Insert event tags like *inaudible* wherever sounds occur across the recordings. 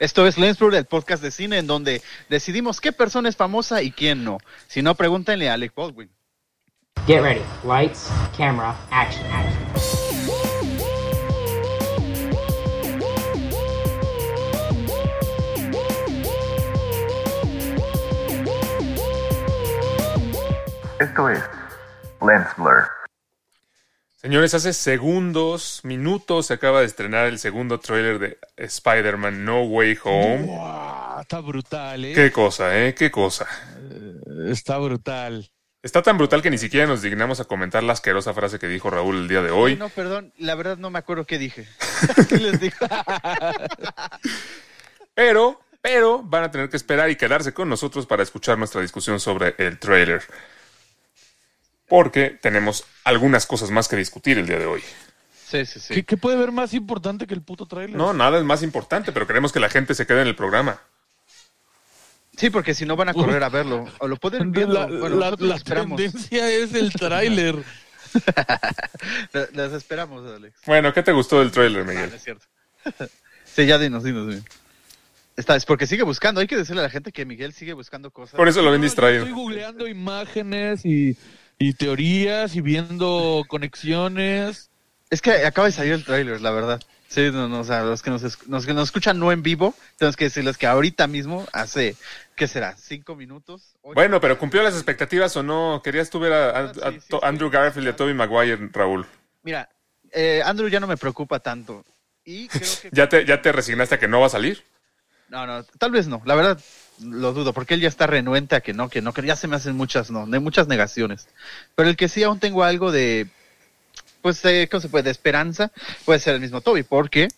Esto es Lensblur, el podcast de cine en donde decidimos qué persona es famosa y quién no. Si no, pregúntenle a Alec Baldwin. Get ready. Lights, camera, action, action. Esto es Lens Blur. Señores, hace segundos, minutos, se acaba de estrenar el segundo tráiler de Spider-Man No Way Home. Buah, está brutal, ¿eh? Qué cosa, ¿eh? Qué cosa. Eh, Está brutal. Está tan brutal que ni siquiera nos dignamos a comentar la asquerosa frase que dijo Raúl el día de hoy. No, perdón, la verdad no me acuerdo qué dije. *laughs* ¿Qué les digo? Pero, pero van a tener que esperar y quedarse con nosotros para escuchar nuestra discusión sobre el tráiler. Porque tenemos algunas cosas más que discutir el día de hoy. Sí, sí, sí. ¿Qué, qué puede ver más importante que el puto trailer? No, nada es más importante, pero queremos que la gente se quede en el programa. Sí, porque si no van a correr a verlo. O lo pueden ver. La, Bueno, la- nosotros la esperamos. tendencia es el tráiler. *laughs* Las esperamos, Alex. Bueno, ¿qué te gustó del tráiler, Ah, no Miguel? es cierto. *laughs* sí, ya dinos, dinos. dinos. Está, es porque sigue buscando. Hay que decirle a la gente que Miguel sigue buscando cosas. Por eso lo ven No, distraído. Estoy googleando imágenes y, y teorías y viendo conexiones. Es que acaba de salir el tráiler, la verdad. Sí, no, no, o sea, los que nos, los que nos escuchan no en vivo, tenemos que decirles que ahorita mismo, hace, ¿qué será? ¿Cinco minutos? ¿Ocho? Bueno, pero ¿cumplió las expectativas o no? ¿Querías tú ver a, a- Ah, sí, a sí, To- sí. Andrew Garfield y a Tobey Maguire, Raúl? Mira, eh, Andrew ya no me preocupa tanto. Y creo que... *laughs* ¿Ya te, ¿Ya te resignaste a que no va a salir? No, no, tal vez no. La verdad, lo dudo, porque él ya está renuente a que no, que no, que ya se me hacen muchas, no, de muchas negaciones. Pero el que sí aún tengo algo de, pues, de, ¿cómo se puede? De esperanza, puede ser el mismo Toby, porque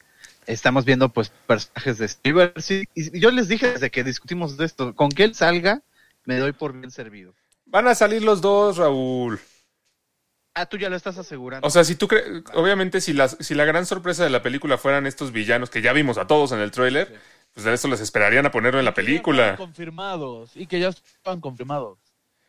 estamos viendo, pues, personajes de Steve. Sí, y yo les dije desde que discutimos de esto, con que él salga, me doy por bien servido. Van a salir los dos, Raúl. Ah, tú ya lo estás asegurando. O sea, si tú crees, obviamente si, las, si la gran sorpresa de la película fueran estos villanos que ya vimos a todos en el tráiler, pues de eso les esperarían a ponerlo en la película. confirmados. Y que ya estaban confirmados.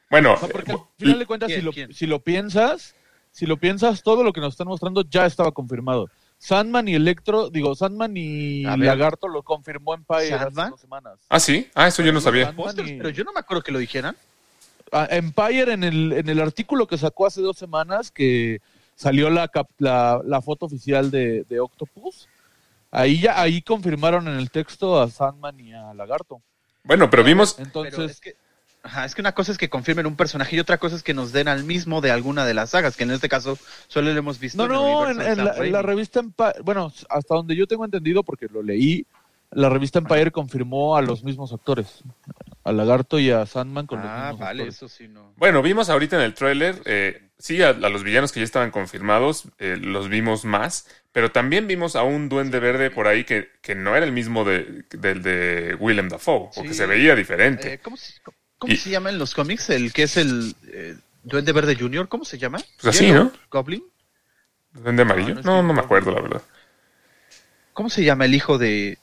Bueno, O sea, porque al final de cuentas, ¿Quién? si lo, ¿Quién? si lo piensas, si lo piensas, todo lo que nos están mostrando ya estaba confirmado. Sandman y Electro, digo, Sandman y. Lagarto lo confirmó Empire hace ¿Sandman? dos semanas. ah, sí, ah, eso yo no sabía. Y- pero yo no me acuerdo que lo dijeran. Ah, Empire en el, en el artículo que sacó hace dos semanas que salió la, cap- la, la foto oficial de, de Octopus, ahí ya ahí confirmaron en el texto a Sandman y a Lagarto. Bueno, pero vimos, Pero Entonces, es que, ajá, es que una cosa es que confirmen un personaje y otra cosa es que nos den al mismo de alguna de las sagas, que en este caso solo lo hemos visto no, en el no, en, en la, en la Raimi. revista Empire, bueno, hasta donde yo tengo entendido, porque lo leí, la revista Empire confirmó a los mismos actores, a Lagarto y a Sandman con los Ah, mismos vale, actores. eso sí no. bueno, vimos ahorita en el tráiler, eh, sí, a, a los villanos que ya estaban confirmados, eh, los vimos más, pero también vimos a un duende verde por ahí que, que no era el mismo de, del de Willem Dafoe, o que se veía diferente. Eh, ¿Cómo, se, cómo Y- se llama en los cómics? El que es el eh, Duende Verde Junior, ¿cómo se llama? Pues así, ¿no? Goblin. ¿Duende amarillo? no, es No, no me acuerdo, la verdad. ¿Cómo se llama el hijo de.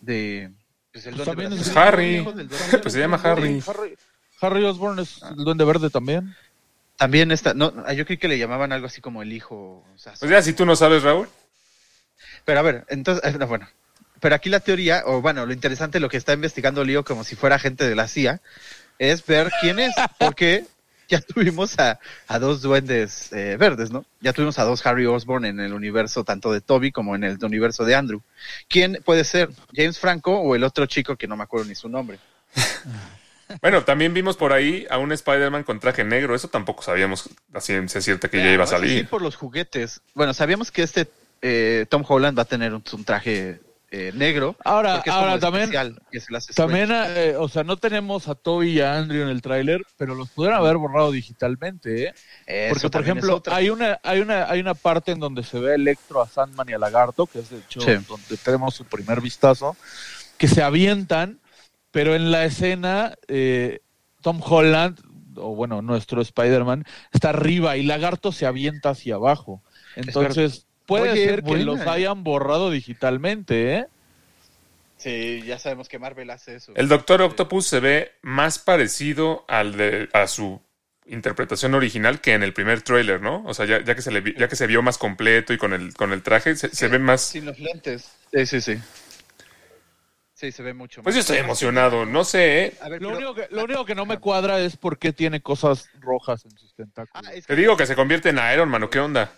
de. Pues el Pues Duende Verde? es Pues Harry. El hijo del Duende Pues se llama. Harry. Harry, Harry Osborn es Ah. el duende verde también. También está. No, ah, yo creí que le llamaban algo así como el hijo. o sea, Pues ya, si tú no sabes, Raúl. Pero a ver, entonces, eh, no, bueno. Pero aquí la teoría, o bueno, lo interesante, lo que está investigando Lío como si fuera gente de la CIA, es ver quién es. *laughs* Porque ya tuvimos a, a dos duendes eh, verdes, ¿no? Ya tuvimos a dos Harry Osborn en el universo tanto de Toby como en el universo de Andrew. ¿Quién puede ser? ¿James Franco o el otro chico que no me acuerdo ni su nombre? *laughs* Bueno, también vimos por ahí a un Spider-Man con traje negro. Eso tampoco sabíamos a ciencia cierta que ya iba a eso Sí, salir. por los juguetes. Bueno, sabíamos que este eh, Tom Holland va a tener un, un traje eh, negro. Ahora, ahora también, que se también, eh, o sea, no tenemos a Toby y a Andrew en el tráiler, pero los pudieron haber borrado digitalmente, ¿eh? Eso Porque, por ejemplo, hay una, hay una, hay una parte en donde se ve a Electro, a Sandman y a Lagarto, que es de hecho Sí. donde tenemos su primer vistazo, que se avientan, pero en la escena eh, Tom Holland, o bueno, nuestro Spider-Man, está arriba y Lagarto se avienta hacia abajo. Entonces, puede Oye, ser que buena, los ¿eh? hayan borrado digitalmente, ¿eh? Sí, ya sabemos que Marvel hace eso. El Doctor Octopus se ve más parecido al de, a su interpretación original que en el primer tráiler, ¿no? O sea, ya, ya que se le ya que se vio más completo y con el con el traje se, se ve más Sin los lentes. Sí, sí, sí. Sí, se ve mucho Pues yo estoy emocionado, no sé, ¿eh? A ver, Lo pero- único, que, lo único que no me cuadra es por qué tiene cosas rojas en sus Ah, tentáculos. es, Te digo que se convierte en Iron Man, ¿o qué onda?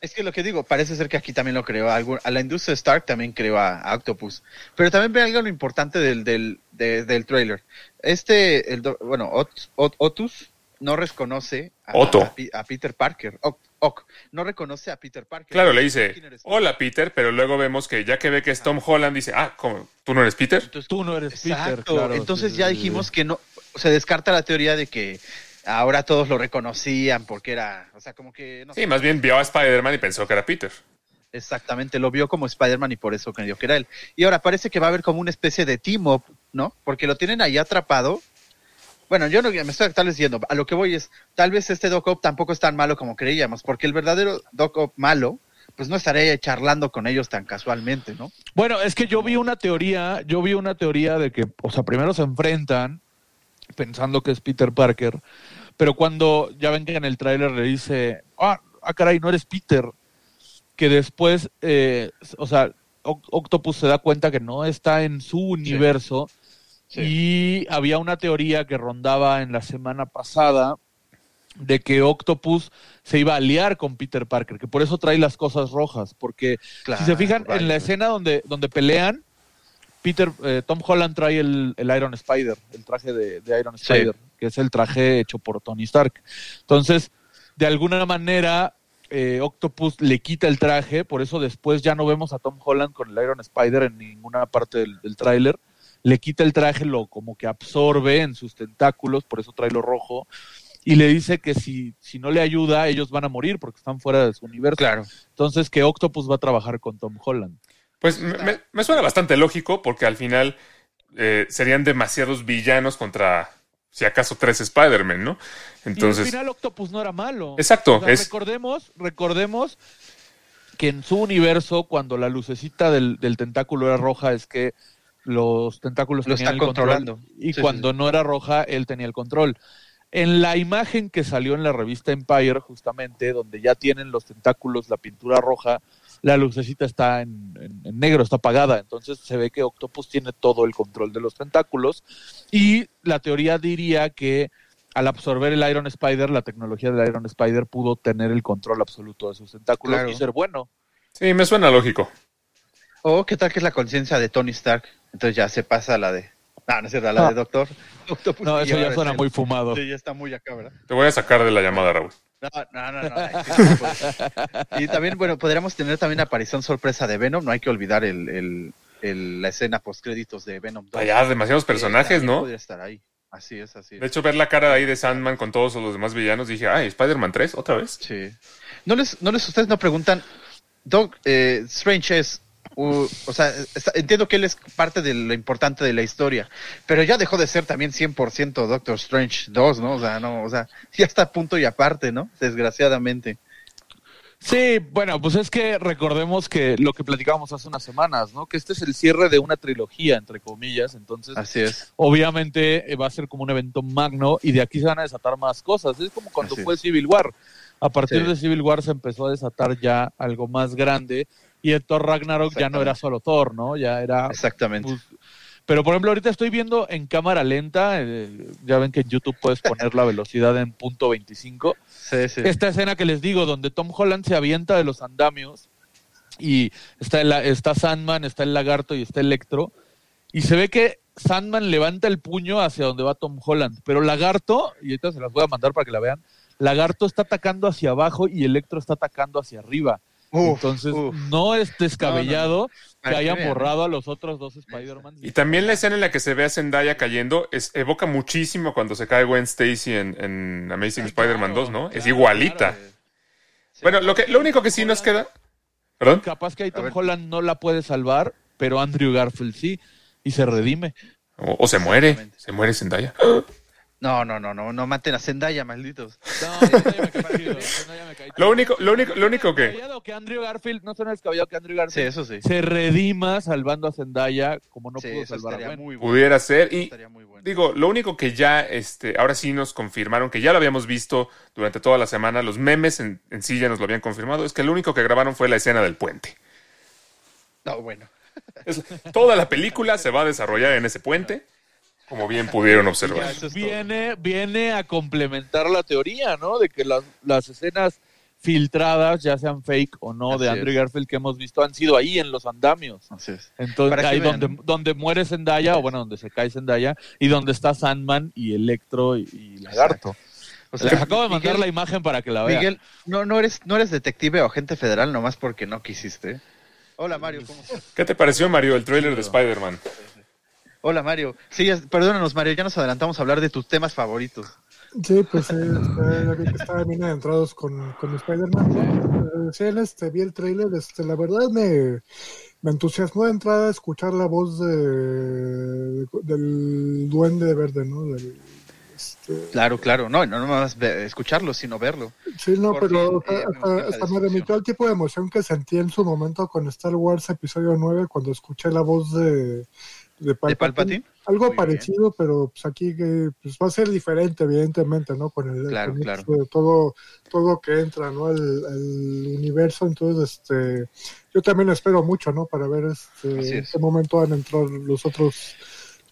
es que lo que digo, parece ser que aquí también lo creó. algún- a la industria Stark también creó a, Octopus. Pero también ve algo lo importante del, del, de- del trailer. Este, el, do- bueno, Ot- Ot- Otus no reconoce a, Otto. a Pi- a Peter Parker. Oc, no reconoce a Peter Parker. Claro, le dice, hola Peter, pero luego vemos que ya que ve que es Tom Holland, dice, ah, ¿cómo? ¿Tú no eres Peter? Entonces, Tú no eres Peter, claro. Entonces sí, ya dijimos sí. que no, se descarta la teoría de que ahora todos lo reconocían porque era, o sea, como que no Sí, más bien vio a Spider-Man y pensó que era Peter. Exactamente, lo vio como Spider-Man y por eso creyó que era él. Y ahora parece que va a haber como una especie de team-up, ¿no? Porque lo tienen ahí atrapado. Bueno, yo no me estoy tal vez yendo. A lo que voy es, tal vez este Doc Ock tampoco es tan malo como creíamos, porque el verdadero Doc Ock malo, pues no estaría charlando con ellos tan casualmente, ¿no? Bueno, es que yo vi una teoría, yo vi una teoría de que, o sea, primero se enfrentan pensando que es Peter Parker, pero cuando ya ven que en el tráiler le dice, ah, ah, caray, no eres Peter, que después, eh, o sea, Oc- Octopus se da cuenta que no está en su universo Sí. Y había una teoría que rondaba en la semana pasada de que Octopus se iba a aliar con Peter Parker, que por eso trae las cosas rojas, porque si se fijan en la escena donde, donde pelean, Peter, eh, Tom Holland trae el, el Iron Spider, el traje de, de Iron Sí. Spider, que es el traje hecho por Tony Stark. Entonces, de alguna manera, eh, Octopus le quita el traje, por eso después ya no vemos a Tom Holland con el Iron Spider en ninguna parte del, del tráiler. Le quita el traje, lo como que absorbe en sus tentáculos, por eso trae lo rojo. Y le dice que si, si no le ayuda, ellos van a morir porque están fuera de su universo. Claro. Entonces, que Octopus va a trabajar con Tom Holland. Pues me, me- me suena bastante lógico porque al final eh, serían demasiados villanos contra, si acaso, tres Spider-Man, ¿no? y al Entonces, final Octopus no era malo. Exacto, O sea, es- Recordemos, recordemos que en su universo, cuando la lucecita del, del tentáculo era roja, es que los tentáculos Lo tenían está el control, controlando. Y Sí, cuando no era roja, él tenía el control. En la imagen que salió en la revista Empire, justamente, donde ya tienen los tentáculos, la pintura roja, la lucecita está en, en- en negro, está apagada. Entonces se ve que Octopus tiene todo el control de los tentáculos. Y la teoría diría que al absorber el Iron Spider, la tecnología del Iron Spider pudo tener el control absoluto de sus tentáculos Claro. y ser bueno. sí, me suena lógico. O qué tal que es la conciencia de Tony Stark. Entonces ya se pasa a la de. No, no es cierto, a la de Doctor. Octopus No, eso ya suena muy fumado. Sí, ya está muy acá, ¿verdad? Te voy a sacar de la llamada, Raúl. No, no, no, no. y también, bueno, podríamos tener también aparición sorpresa de Venom. No hay que olvidar el, el, el- la escena post créditos de Venom 2. Allá, demasiados personajes, ¿no? Podría estar ahí. Así es, así es. De hecho, ver la cara ahí de Sandman con todos los demás villanos, dije, ay, Spider-Man 3, otra vez. Sí. No les, no les, ustedes no preguntan, Doc, eh, Strange es, o sea, está- entiendo que él es parte de lo importante de la historia, pero ya dejó de ser también 100% Doctor Strange 2, ¿no? O sea, no, o sea, *laughs* ya está a punto y aparte, ¿no? Desgraciadamente. Sí, bueno, pues es que recordemos que lo que platicábamos hace unas semanas, ¿no? Que este es el cierre de una trilogía, entre comillas, entonces Así es. obviamente eh, va a ser como un evento magno y de aquí se van a desatar más cosas. Es como cuando Así fue Civil War. A partir Sí. de Civil War se empezó a desatar ya algo más grande y en Thor Ragnarok ya no era solo Thor, ¿no? Ya era... Exactamente. pues, pero por ejemplo, ahorita estoy viendo en cámara lenta, eh, ya ven que en YouTube puedes poner la velocidad en punto 25 Sí, sí. esta escena que les digo, donde Tom Holland se avienta de los andamios y está, el- está Sandman, está el lagarto y está Electro, y se ve que Sandman levanta el puño hacia donde va Tom Holland, pero Lagarto, y ahorita se las voy a mandar para que la vean, Lagarto está atacando hacia abajo y Electro está atacando hacia arriba. Uf, Entonces, uf. no es descabellado que Para que hayan borrado a los otros dos Spider-Man. Y también la escena en la que se ve a Zendaya cayendo es, evoca muchísimo cuando se cae Gwen Stacy en, en Amazing Spider-Man 2, ¿no? es claro, igualita. claro. Bueno, lo, que, lo único que sí nos queda... ¿Perdón? Capaz que ahí Tom. Holland no la puede salvar, pero Andrew Garfield sí, y se redime. O, o se muere. Se muere Zendaya. No, no, no, no, no maten a Zendaya, malditos. No, Zendaya me Zendaya me. Lo único, lo único, lo único que... Andrew Garfield, no suena descabellado que Andrew Sí, Garfield eso sí. se redima salvando a Zendaya como no sí, pudo eso salvar a muy bueno. pudiera ser. Y Estaría muy bueno. digo, lo único que ya, este, ahora sí nos confirmaron, que ya lo habíamos visto durante toda la semana, los memes en, en sí ya nos lo habían confirmado, es que lo único que grabaron fue la escena del puente. No, bueno. Es- toda la película se va a desarrollar en ese puente, como bien pudieron observar. Viene, viene a complementar la teoría, ¿no? De que las, las escenas filtradas, ya sean fake o no, de Andrew es. Garfield que hemos visto, han sido ahí en los andamios. Así es. Entonces, Para ahí vean. donde, donde muere Zendaya, o bueno, donde se cae Zendaya, y donde está Sandman y Electro y, y Lagarto. O Les acabo de mandar Miguel- la imagen para que la vean. Miguel, no, no eres, no eres detective o agente federal nomás porque no quisiste. Hola Mario, ¿cómo estás? ¿Qué te pareció, Mario, el tráiler de Spider-Man? Hola Mario. Sí, perdónanos Mario, ya nos adelantamos a hablar de tus temas favoritos. Sí, pues eh, este, estaban bien adentrados con, con Spider-Man. Eh, sí, este, vi el trailer, este, la verdad me, me entusiasmó de entrada escuchar la voz de, del duende verde, ¿no? Del, este, Claro, claro, no, no nomás ve- escucharlo, sino verlo. sí, no, pero eh, hasta, me hasta me remitió al tipo de emoción que sentí en su momento con Star Wars Episodio 9 cuando escuché la voz de, de ¿De Palpatine. Algo Muy parecido, pero pues aquí que pues, va a ser diferente, evidentemente, ¿no? Con el Claro, con claro. todo, todo que entra, ¿no? El, el universo, entonces, este, yo también espero mucho, ¿no? Para ver este, en es. qué momento van a entrar los otros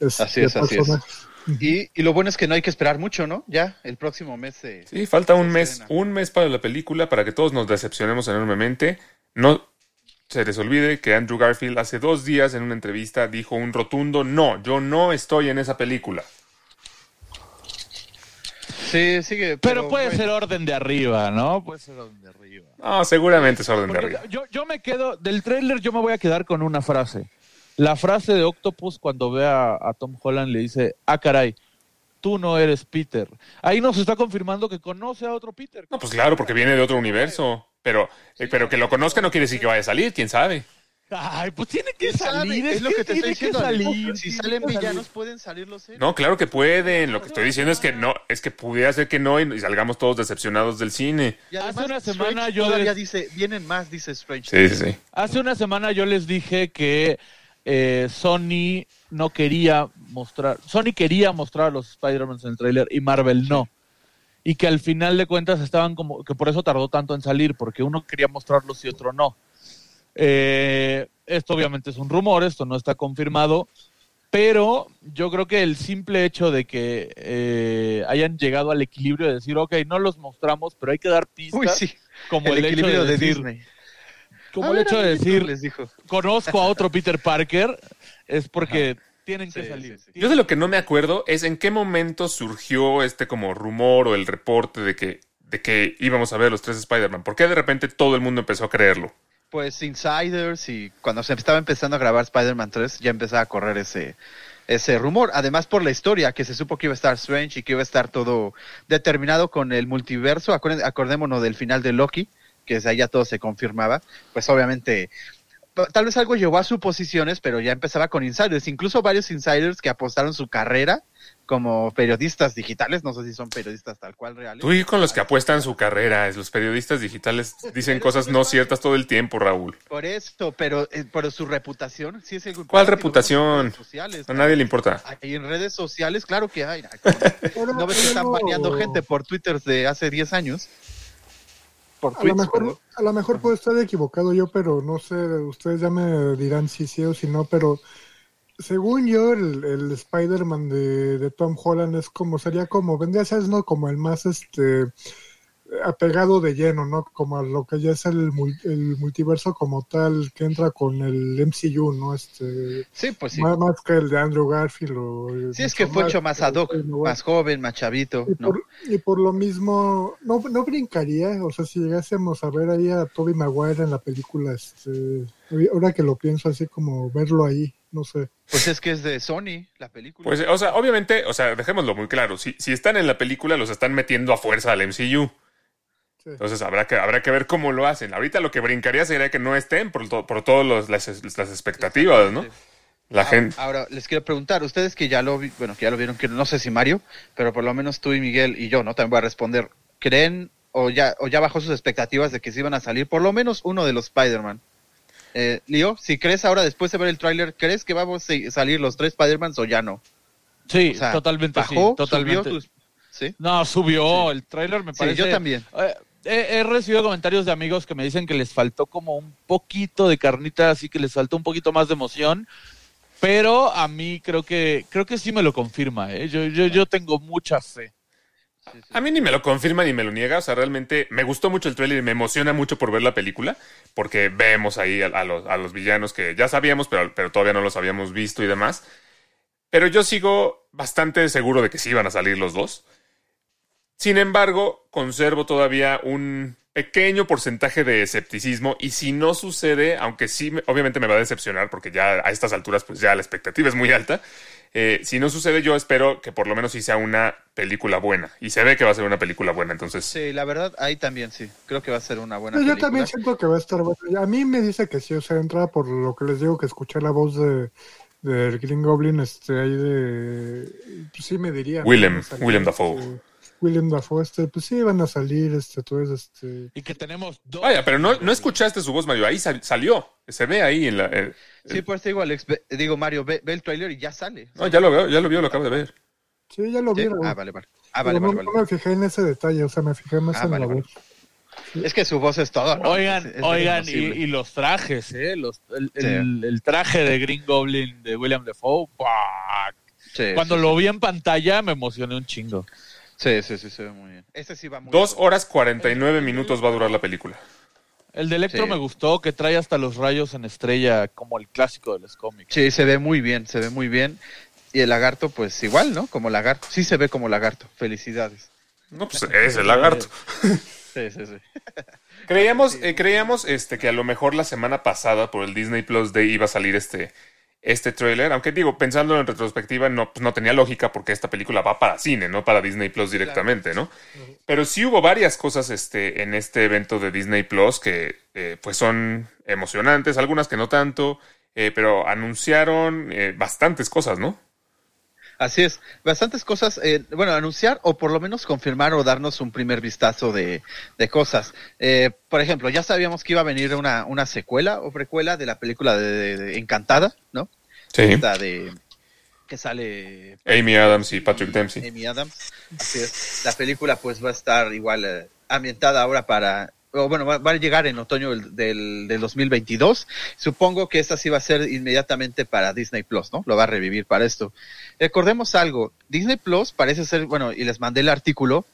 este, Así es, así es. Y, y lo bueno es que no hay que esperar mucho, ¿no? Ya, el próximo mes se... Sí, falta un Se mes, estrena. un mes para la película para que todos nos decepcionemos enormemente. No se les olvide que Andrew Garfield hace dos días en una entrevista dijo un rotundo no, yo no estoy en esa película. Sí, sigue. Pero, puede bueno. ser orden de arriba, ¿no? Puede ser orden de arriba. No, seguramente es orden de arriba. yo, yo me quedo, del tráiler yo me voy a quedar con una frase. La frase de Octopus cuando ve a, a Tom Holland le dice, ah, caray, tú no eres Peter. Ahí nos está confirmando que conoce a otro Peter. No, pues claro, porque viene de otro universo. Pero, eh, pero que lo conozca no quiere decir que vaya a salir, quién sabe. Ay, pues tiene que salir, Es lo que te tiene estoy diciendo. salir. Si salen salir. villanos, pueden salir los héroes. No, claro que pueden. Lo que estoy diciendo es que no, es que pudiera ser que no y, salgamos todos decepcionados del cine. Y Hace una semana Strange yo todavía les- dice, vienen más, dice Strange. Sí, sí, sí. Hace una semana yo les dije que eh, Sony no quería mostrar, Sony quería mostrar a los Spider-Man en el tráiler y Marvel no. Y que al final de cuentas estaban como, que por eso tardó tanto en salir, porque uno quería mostrarlos y otro no. Eh, esto obviamente es un rumor, esto no está confirmado, pero yo creo que el simple hecho de que eh, hayan llegado al equilibrio de decir, ok, no los mostramos, pero hay que dar pistas, Uy, sí. como el, el, hecho equilibrio de de, decir, Disney. como A el ver, hecho de decir, les dijo. conozco a otro *laughs* Peter Parker, es porque tienen que salir. sí, sí. Yo de lo que no me acuerdo es en qué momento surgió este como rumor o el reporte de que, de que íbamos a ver los tres Spider-Man. ¿Por qué de repente todo el mundo empezó a creerlo? Pues Insiders y cuando se estaba empezando a grabar Spider-Man 3 ya empezaba a correr ese, ese rumor. Además por la historia, que se supo que iba a estar Strange y que iba a estar todo determinado con el multiverso. Acordémonos del final de Loki, que desde ahí ya todo se confirmaba. Pues obviamente, tal vez algo llevó a suposiciones, pero ya empezaba con Insiders. Incluso varios Insiders que apostaron su carrera como periodistas digitales, no sé si son periodistas tal cual reales. Tú y con los que apuestan su carrera, los periodistas digitales dicen cosas no ciertas todo el tiempo, Raúl. Por esto, pero, eh, pero su reputación, sí es el ¿Cuál reputación? sociales, A nadie le importa. En redes sociales, claro que hay. *laughs* ¿No ves que están baneando gente por Twitter de hace 10 años? Por A lo, mejor, a lo mejor puedo estar equivocado yo, pero no sé, ustedes ya me dirán si sí o si no, pero según yo, el, el Spider-Man de, de Tom Holland es como, sería como, vendría a ser, ¿no? Como el más, este, apegado de lleno, ¿no? Como a lo que ya es el, mul- el multiverso como tal, que entra con el MCU, ¿no? Este, Sí, pues sí. más, más que el de Andrew Garfield o... Sí, es que fue hecho más ad hoc, más joven, más chavito. y ¿no? por, y por lo mismo, no, no brincaría, o sea, si llegásemos a ver ahí a Toby Maguire en la película, este, ahora que lo pienso así como verlo ahí, no sé. Pues es que es de Sony, la película. Pues, o sea, obviamente, o sea, dejémoslo muy claro. Si, si están en la película, los están metiendo a fuerza al MCU. Sí. Entonces habrá que, habrá que ver cómo lo hacen. Ahorita lo que brincaría sería que no estén por, to- por todas las, las expectativas, ¿no? La Ah, gente. Ahora, les quiero preguntar, ustedes que ya lo vi, bueno, que ya lo vieron, que no sé si Mario, pero por lo menos tú y Miguel y yo, ¿no? También voy a responder. ¿Creen o ya, o ya bajó sus expectativas de que se iban a salir por lo menos uno de los Spider-Man? Eh, Leo, si crees ahora después de ver el tráiler, ¿crees que vamos a salir los tres Spider-Mans o ya no? Sí, O sea, totalmente ¿Bajó? sí, totalmente. ¿Subió tus- ¿Sí? No, subió el tráiler me Sí, parece. yo también. Eh, he, he recibido comentarios de amigos que me dicen que les faltó como un poquito de carnita, así que les faltó un poquito más de emoción. Pero a mí creo que creo que sí me lo confirma. ¿eh? Yo, yo, yo tengo mucha fe. A mí ni me lo confirma ni me lo niega. O sea, realmente me gustó mucho el trailer y me emociona mucho por ver la película. Porque vemos ahí a, a los, a los villanos que ya sabíamos, pero, pero todavía no los habíamos visto y demás. Pero yo sigo bastante seguro de que sí van a salir los dos. Sin embargo, conservo todavía un pequeño porcentaje de escepticismo y si no sucede, aunque sí, me- obviamente me va a decepcionar porque ya a estas alturas pues ya la expectativa es muy alta, eh, si no sucede yo espero que por lo menos sí sea una película buena y se ve que va a ser una película buena, entonces Sí, la verdad, ahí también sí. Creo que va a ser una buena Yo película. también siento que va a estar bueno. A mí me dice que sí, o sea, entra por lo que les digo que escuché la voz de del Green Goblin, este, ahí de... Pues sí me diría. Willem, Dafoe. Willem Dafoe, este, pues sí, van a salir, este, entonces, este... Y que tenemos dos. Vaya, pero no, no escuchaste su voz, Mario. Ahí sal- salió. Se ve ahí en la. eh, Sí, por eso digo, Alex, ve- digo, Mario, ve, ve el trailer y ya sale. no, ya lo veo, ya lo vio, lo acabo de ver. Sí, ya lo ¿Sí? vieron. Ah, vale, vale. Ah, vale, vale, no, vale. no me fijé en ese detalle, o sea, me fijé más Ah, en vale, la vale. voz. Es que su voz es todo, ¿no? Oigan, Es- es oigan, y, y los trajes, ¿eh? Los, el, Sí. el- el traje de Green Goblin de William Defoe. Sí, Cuando sí, lo vi en pantalla me emocioné un chingo. Sí, sí, sí, se ve muy bien. Este sí va muy Dos bien. horas 49 minutos va a durar la película. El de Electro Sí. me gustó, que trae hasta los rayos en estrella, como el clásico de los cómics. Sí, se ve muy bien, se ve muy bien. Y el lagarto, pues igual, ¿no? Como lagarto. Sí se ve como lagarto. Felicidades. No, pues es el lagarto. Sí, sí, sí. Creíamos, eh, creíamos este, que a lo mejor la semana pasada por el Disney Plus Day iba a salir este, este trailer, aunque digo, pensando en retrospectiva, no, pues no tenía lógica porque esta película va para cine, no para Disney Plus directamente, ¿no? Pero sí hubo varias cosas este, en este evento de Disney Plus que eh, pues son emocionantes, algunas que no tanto, eh, pero anunciaron eh, bastantes cosas, ¿no? Así es, bastantes cosas, eh, bueno, anunciar o por lo menos confirmar o darnos un primer vistazo de, de cosas. Eh, por ejemplo, ya sabíamos que iba a venir una, una secuela o precuela de la película de, de- de Encantada, ¿no? Sí. Esta de que sale Amy Adams y Patrick Dempsey. Amy Adams. Así es. La película pues va a estar igual eh, ambientada ahora para, o bueno, va, va a llegar en otoño del, del, del 2022. Supongo que esta sí va a ser inmediatamente para Disney Plus, ¿no? Lo va a revivir para esto. Recordemos algo, Disney Plus parece ser, bueno, y les mandé el artículo,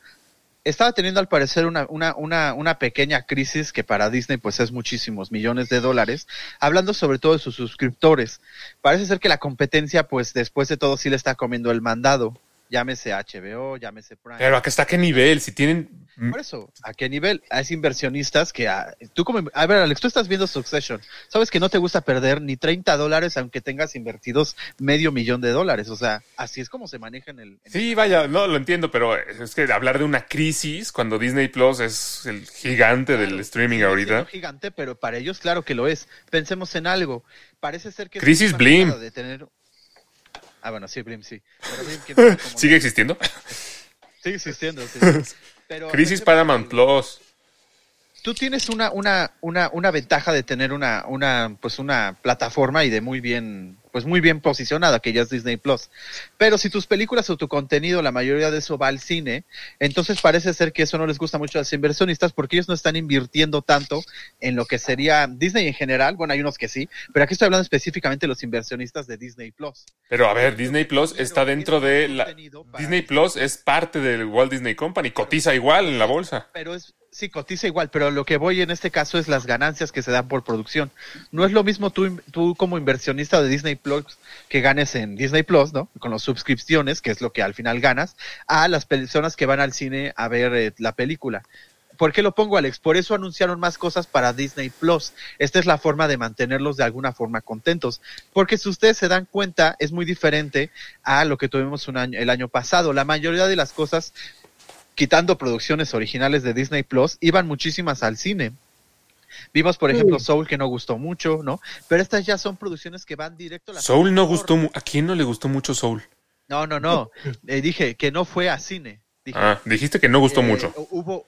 estaba teniendo al parecer una, una, una, una pequeña crisis que para Disney pues es muchísimos millones de dólares, hablando sobre todo de sus suscriptores. Parece ser que la competencia pues después de todo sí le está comiendo el mandado. Llámese HBO, llámese Prime. Pero ¿hasta qué nivel? Si tienen... Por eso, ¿a qué nivel? Hay inversionistas que, ah, tú como, a ver, Alex, tú estás viendo Succession, sabes que no te gusta perder ni 30 dólares aunque tengas invertidos medio millón de dólares, o sea, así es como se maneja en el... en Sí, vaya, no lo entiendo, pero es que hablar de una crisis cuando Disney Plus es el gigante del streaming ahorita. siendo gigante, pero para ellos claro que lo es. Pensemos en algo. Parece ser que es Crisis Blim. de tener Ah, bueno, sí, Blim, sí. Pero Blim, quién sabe cómo- ¿Sigue existiendo? *laughs* Sigue existiendo, sí. Pero Crisis Paramount. Plus. Tú tienes una, una, una, una ventaja de tener una, una, pues una plataforma y de muy bien, pues muy bien posicionada, que ya es Disney Plus. Pero si tus películas o tu contenido, la mayoría de eso va al cine, entonces parece ser que eso no les gusta mucho a los inversionistas porque ellos no están invirtiendo tanto en lo que sería Disney en general. Bueno, hay unos que sí, pero aquí estoy hablando específicamente de los inversionistas de Disney Plus. Pero a ver, Disney Plus está dentro de la... Disney Plus es parte del Walt Disney Company, cotiza igual en la bolsa. pero es sí cotiza igual, pero lo que voy en este caso es las ganancias que se dan por producción. No es lo mismo tú, tú como inversionista de Disney Plus que ganes en Disney Plus, ¿no? Con las suscripciones, que es lo que al final ganas, a las personas que van al cine a ver eh, la película. ¿Por qué lo pongo, Alex? Por eso anunciaron más cosas para Disney Plus. Esta es la forma de mantenerlos de alguna forma contentos. Porque si ustedes se dan cuenta, es muy diferente a lo que tuvimos un año, el año pasado. La mayoría de las cosas quitando producciones originales de Disney Plus, iban muchísimas al cine. Vimos, por ejemplo, Soul, que no gustó mucho, ¿no? Pero estas ya son producciones que van directo a la Soul no gustó... ¿A quién no le gustó mucho Soul? No, no, no. Eh, dije que no fue a cine. Dije, Ah, dijiste que no gustó eh, mucho. Hubo.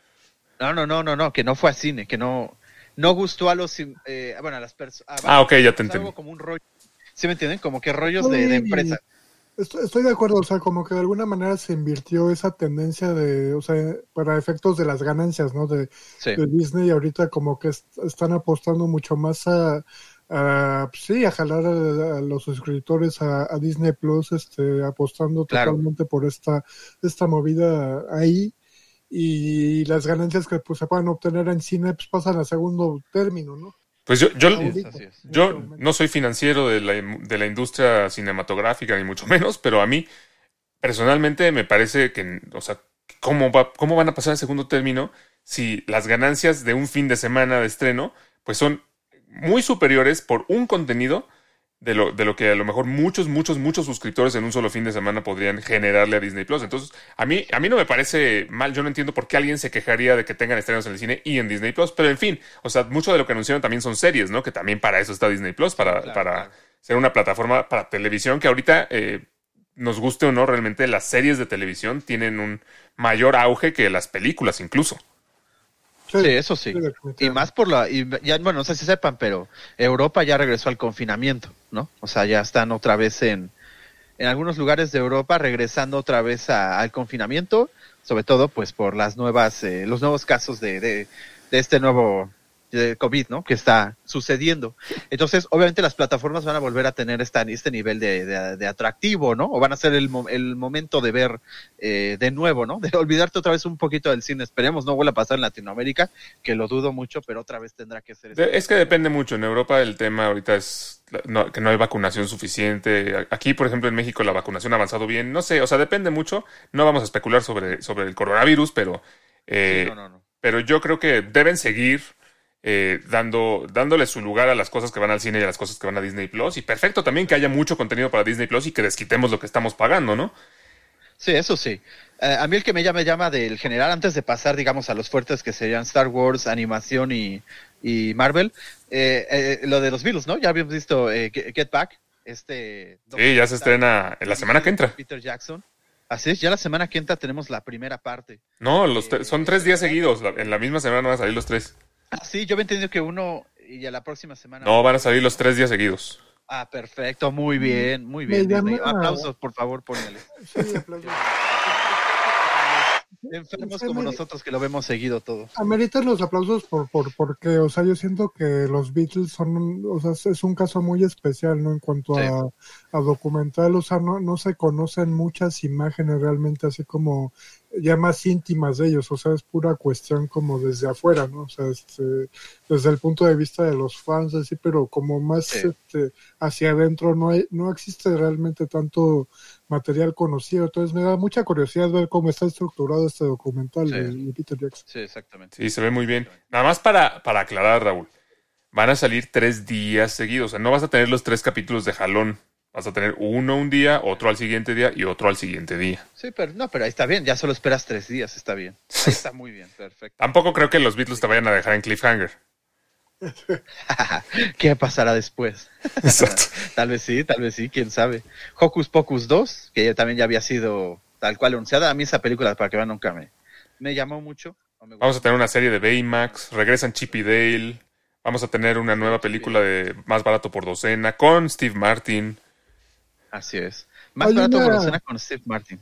No, no, no, no, no, que no fue a cine, que no. No gustó a los. eh, bueno, a las personas. Ah, ok, ya te algo entendí. como un rollo. ¿Sí me entienden? Como que rollos de, de empresa. Estoy, estoy de acuerdo, o sea, como que de alguna manera se invirtió esa tendencia de, o sea, para efectos de las ganancias, ¿no? De, Sí. de Disney ahorita como que est- están apostando mucho más a, a, pues sí, a jalar a, a los suscriptores a, a Disney Plus, este, apostando Claro. totalmente por esta, esta movida ahí y las ganancias que pues se puedan obtener en cine pues pasan a segundo término, ¿no? Pues yo, yo. Yo no soy financiero de la, de la industria cinematográfica, ni mucho menos, pero a mí personalmente me parece que, o sea, ¿cómo, va, ¿cómo van a pasar al segundo término si las ganancias de un fin de semana de estreno pues son muy superiores por un contenido de lo, de lo que a lo mejor muchos, muchos, muchos suscriptores en un solo fin de semana podrían generarle a Disney Plus. Entonces, a mí, a mí no me parece mal, yo no entiendo por qué alguien se quejaría de que tengan estrenos en el cine y en Disney Plus, pero en fin, o sea, mucho de lo que anunciaron también son series, ¿no? Que también para eso está Disney Plus, para, Claro, para claro. ser una plataforma para televisión que ahorita, eh, nos guste o no, realmente las series de televisión tienen un mayor auge que las películas incluso. Sí, eso sí. Y más por la, y ya, bueno, no sé si sepan, pero Europa ya regresó al confinamiento, ¿no? O sea, ya están otra vez en, en algunos lugares de Europa regresando otra vez a- al confinamiento, sobre todo pues por las nuevas, eh, los nuevos casos de, de, de este nuevo de COVID, ¿no? Que está sucediendo. Entonces, obviamente las plataformas van a volver a tener esta, este nivel de, de- de atractivo, ¿no? O van a ser el, el momento de ver eh, de nuevo, ¿no? De olvidarte otra vez un poquito del cine. Esperemos no vuelva a pasar en Latinoamérica, que lo dudo mucho, pero otra vez tendrá que ser. De- es que depende mucho. En Europa el tema ahorita es no- que no hay vacunación suficiente. Aquí, por ejemplo, en México la vacunación ha avanzado bien. No sé, o sea, depende mucho. No vamos a especular sobre, sobre el coronavirus, pero, eh, Sí, no, no, no. pero yo creo que deben seguir eh, dando, dándole su lugar a las cosas que van al cine y a las cosas que van a Disney Plus. Y perfecto también que haya mucho contenido para Disney Plus y que desquitemos lo que estamos pagando, ¿no? Sí, eso sí. Eh, a mí el que me llama, del general, antes de pasar, digamos, a los fuertes que serían Star Wars, animación y, y Marvel, eh, eh, lo de los Beatles, ¿no? Ya habíamos visto Get Back, este... Sí, ya se estrena en la semana que entra. Peter Jackson. Así es, ya la semana que entra tenemos la primera parte. No, los son tres días seguidos. En la misma semana van a salir los tres. Ah, sí, yo había entendido que uno y a la próxima semana... No, van a salir los tres días seguidos. Ah, perfecto, muy bien, muy Me bien. Disney. Aplausos, por favor, póngale. Sí, aplausos. *laughs* Enfermos como nosotros que lo vemos seguido todo. Ameritan los aplausos por, por, porque, o sea, yo siento que los Beatles son, un- o sea, es un caso muy especial, ¿no? En cuanto Sí. a, a documental, o sea, no, no se conocen muchas imágenes realmente así como ya más íntimas de ellos, o sea, es pura cuestión como desde afuera, ¿no? O sea, este, desde el punto de vista de los fans, así, pero como más Sí. este, hacia adentro no hay, no existe realmente tanto material conocido, entonces me da mucha curiosidad ver cómo está estructurado este documental Sí. de, de Peter Jackson. Sí, exactamente. Sí, se ve muy bien. Nada más para, para aclarar, Raúl. Van a salir tres días seguidos. O sea, no vas a tener los tres capítulos de jalón. Vas a tener uno un día, otro al siguiente día y otro al siguiente día. Sí, pero no, pero ahí está bien, ya solo esperas tres días, está bien. Ahí está muy bien, perfecto. Tampoco creo que los Beatles te vayan a dejar en cliffhanger. *laughs* ¿Qué pasará después? *laughs* Exacto. Tal vez sí, tal vez sí, quién sabe. Hocus Pocus 2, que también ya había sido tal cual anunciada. A mí esa película, para que vean, nunca me, me llamó mucho. no me Vamos a tener una serie de Baymax. Regresan Chip y Dale. Vamos a tener una nueva película de Más Barato por Docena con Steve Martin. Así es. Más Hay barato una- con Steve Martin.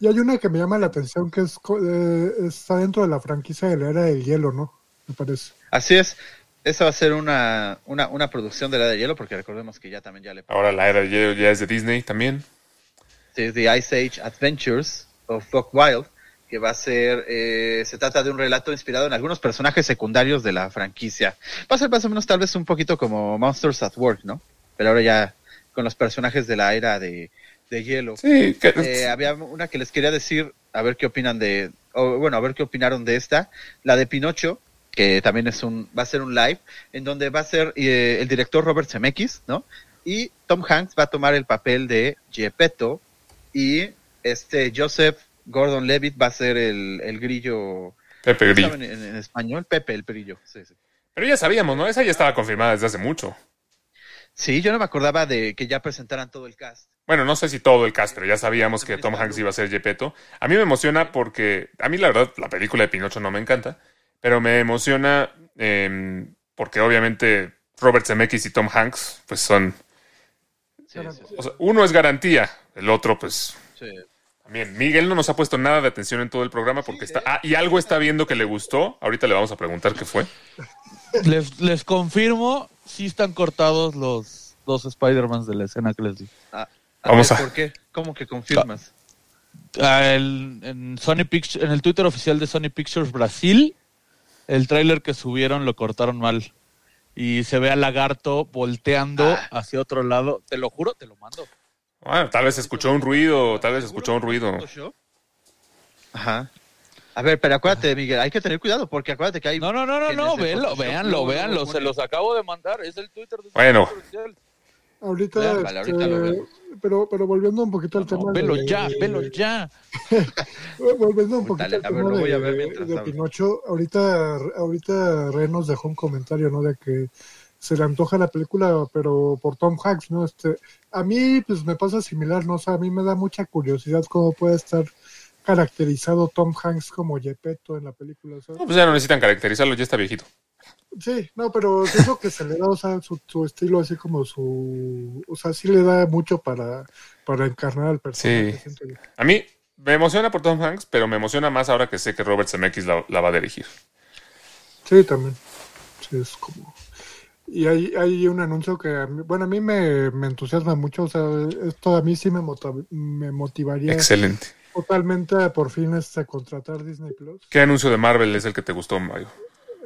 Y hay una que me llama la atención que es, eh, está dentro de la franquicia de la era del hielo, ¿no? Me parece. Así es. Esa va a ser una, una, una producción de la de hielo, porque recordemos que ya también ya le Ahora la era de hielo ya es de Disney también. de The Ice Age Adventures of Buck Wild, que va a ser, eh, se trata de un relato inspirado en algunos personajes secundarios de la franquicia. Va a ser más o menos tal vez un poquito como Monsters at Work, ¿no? Pero ahora ya con los personajes de la era de, de hielo. Sí, que- Eh, había una que les quería decir, a ver qué opinan de, o, bueno, a ver qué opinaron de esta, la de Pinocho, que también es un, va a ser un live, en donde va a ser eh, el director Robert Zemeckis, ¿no? Y Tom Hanks va a tomar el papel de Gepetto y este Joseph Gordon-Levitt va a ser el, el grillo, Pepe ¿cómo Grillo. en español? Pepe el grillo, sí, sí. Pero ya sabíamos, ¿no? Esa ya estaba confirmada desde hace mucho. Sí, yo no me acordaba de que ya presentaran todo el cast. Bueno, no sé si todo el cast, pero ya sabíamos que Tom Hanks iba a ser Gepetto. A mí me emociona porque, a mí la verdad, la película de Pinocho no me encanta, pero me emociona eh, porque obviamente Robert Zemeckis y Tom Hanks, pues son, Sí, sí, sí. o sea, uno es garantía, el otro, pues, También. Miguel no nos ha puesto nada de atención en todo el programa porque está... Ah, y algo está viendo que le gustó. Ahorita le vamos a preguntar qué fue. Les, les confirmo, sí están cortados los dos Spider-Mans de la escena que les di. A Vamos ver, a- ¿Por qué? ¿Cómo que confirmas? Ah, el- en, Sony Pictures, en el Twitter oficial de Sony Pictures Brasil, el tráiler que subieron lo cortaron mal. Y se ve al lagarto volteando hacia otro lado. Te lo juro, te lo mando. Bueno, tal vez escuchó un ruido, tal vez escuchó un ruido. Ajá. A ver, pero acuérdate, Miguel, hay que tener cuidado porque acuérdate que hay. No, no, no, no, no, véanlo, véanlo, véanlo. Se los acabo de mandar. Es el Twitter de Bueno. Ahorita, Vean, vale, este, ahorita lo veo. pero, pero volviendo un poquito al No, tema velo de- ya, velo ya. *laughs* Volviendo un poquito dale, al a ver, tema lo voy a de, ver mientras de hablo. Pinocho, ahorita, ahorita Ren nos dejó un comentario, ¿no? De que se le antoja la película, pero por Tom Hanks, ¿no? Este, a mí, pues me pasa similar, ¿no? O sea, a mí me da mucha curiosidad cómo puede estar caracterizado Tom Hanks como Gepetto en la película, ¿sabes? No, pues ya no necesitan caracterizarlo, ya está viejito. Sí, no, pero es lo que se le da, o sea, su, su estilo así como su... O sea, sí le da mucho para, para encarnar al personaje. Sí. A mí me emociona por Tom Hanks, pero me emociona más ahora que sé que Robert Zemeckis la, la va a dirigir. Sí, también. Sí, es como... Y hay, hay un anuncio que, a mí- bueno, a mí me, me entusiasma mucho, o sea, esto a mí sí me, mota- me motivaría Excelente. totalmente a por fin este, contratar Disney Plus. ¿Qué anuncio de Marvel es el que te gustó, Mario?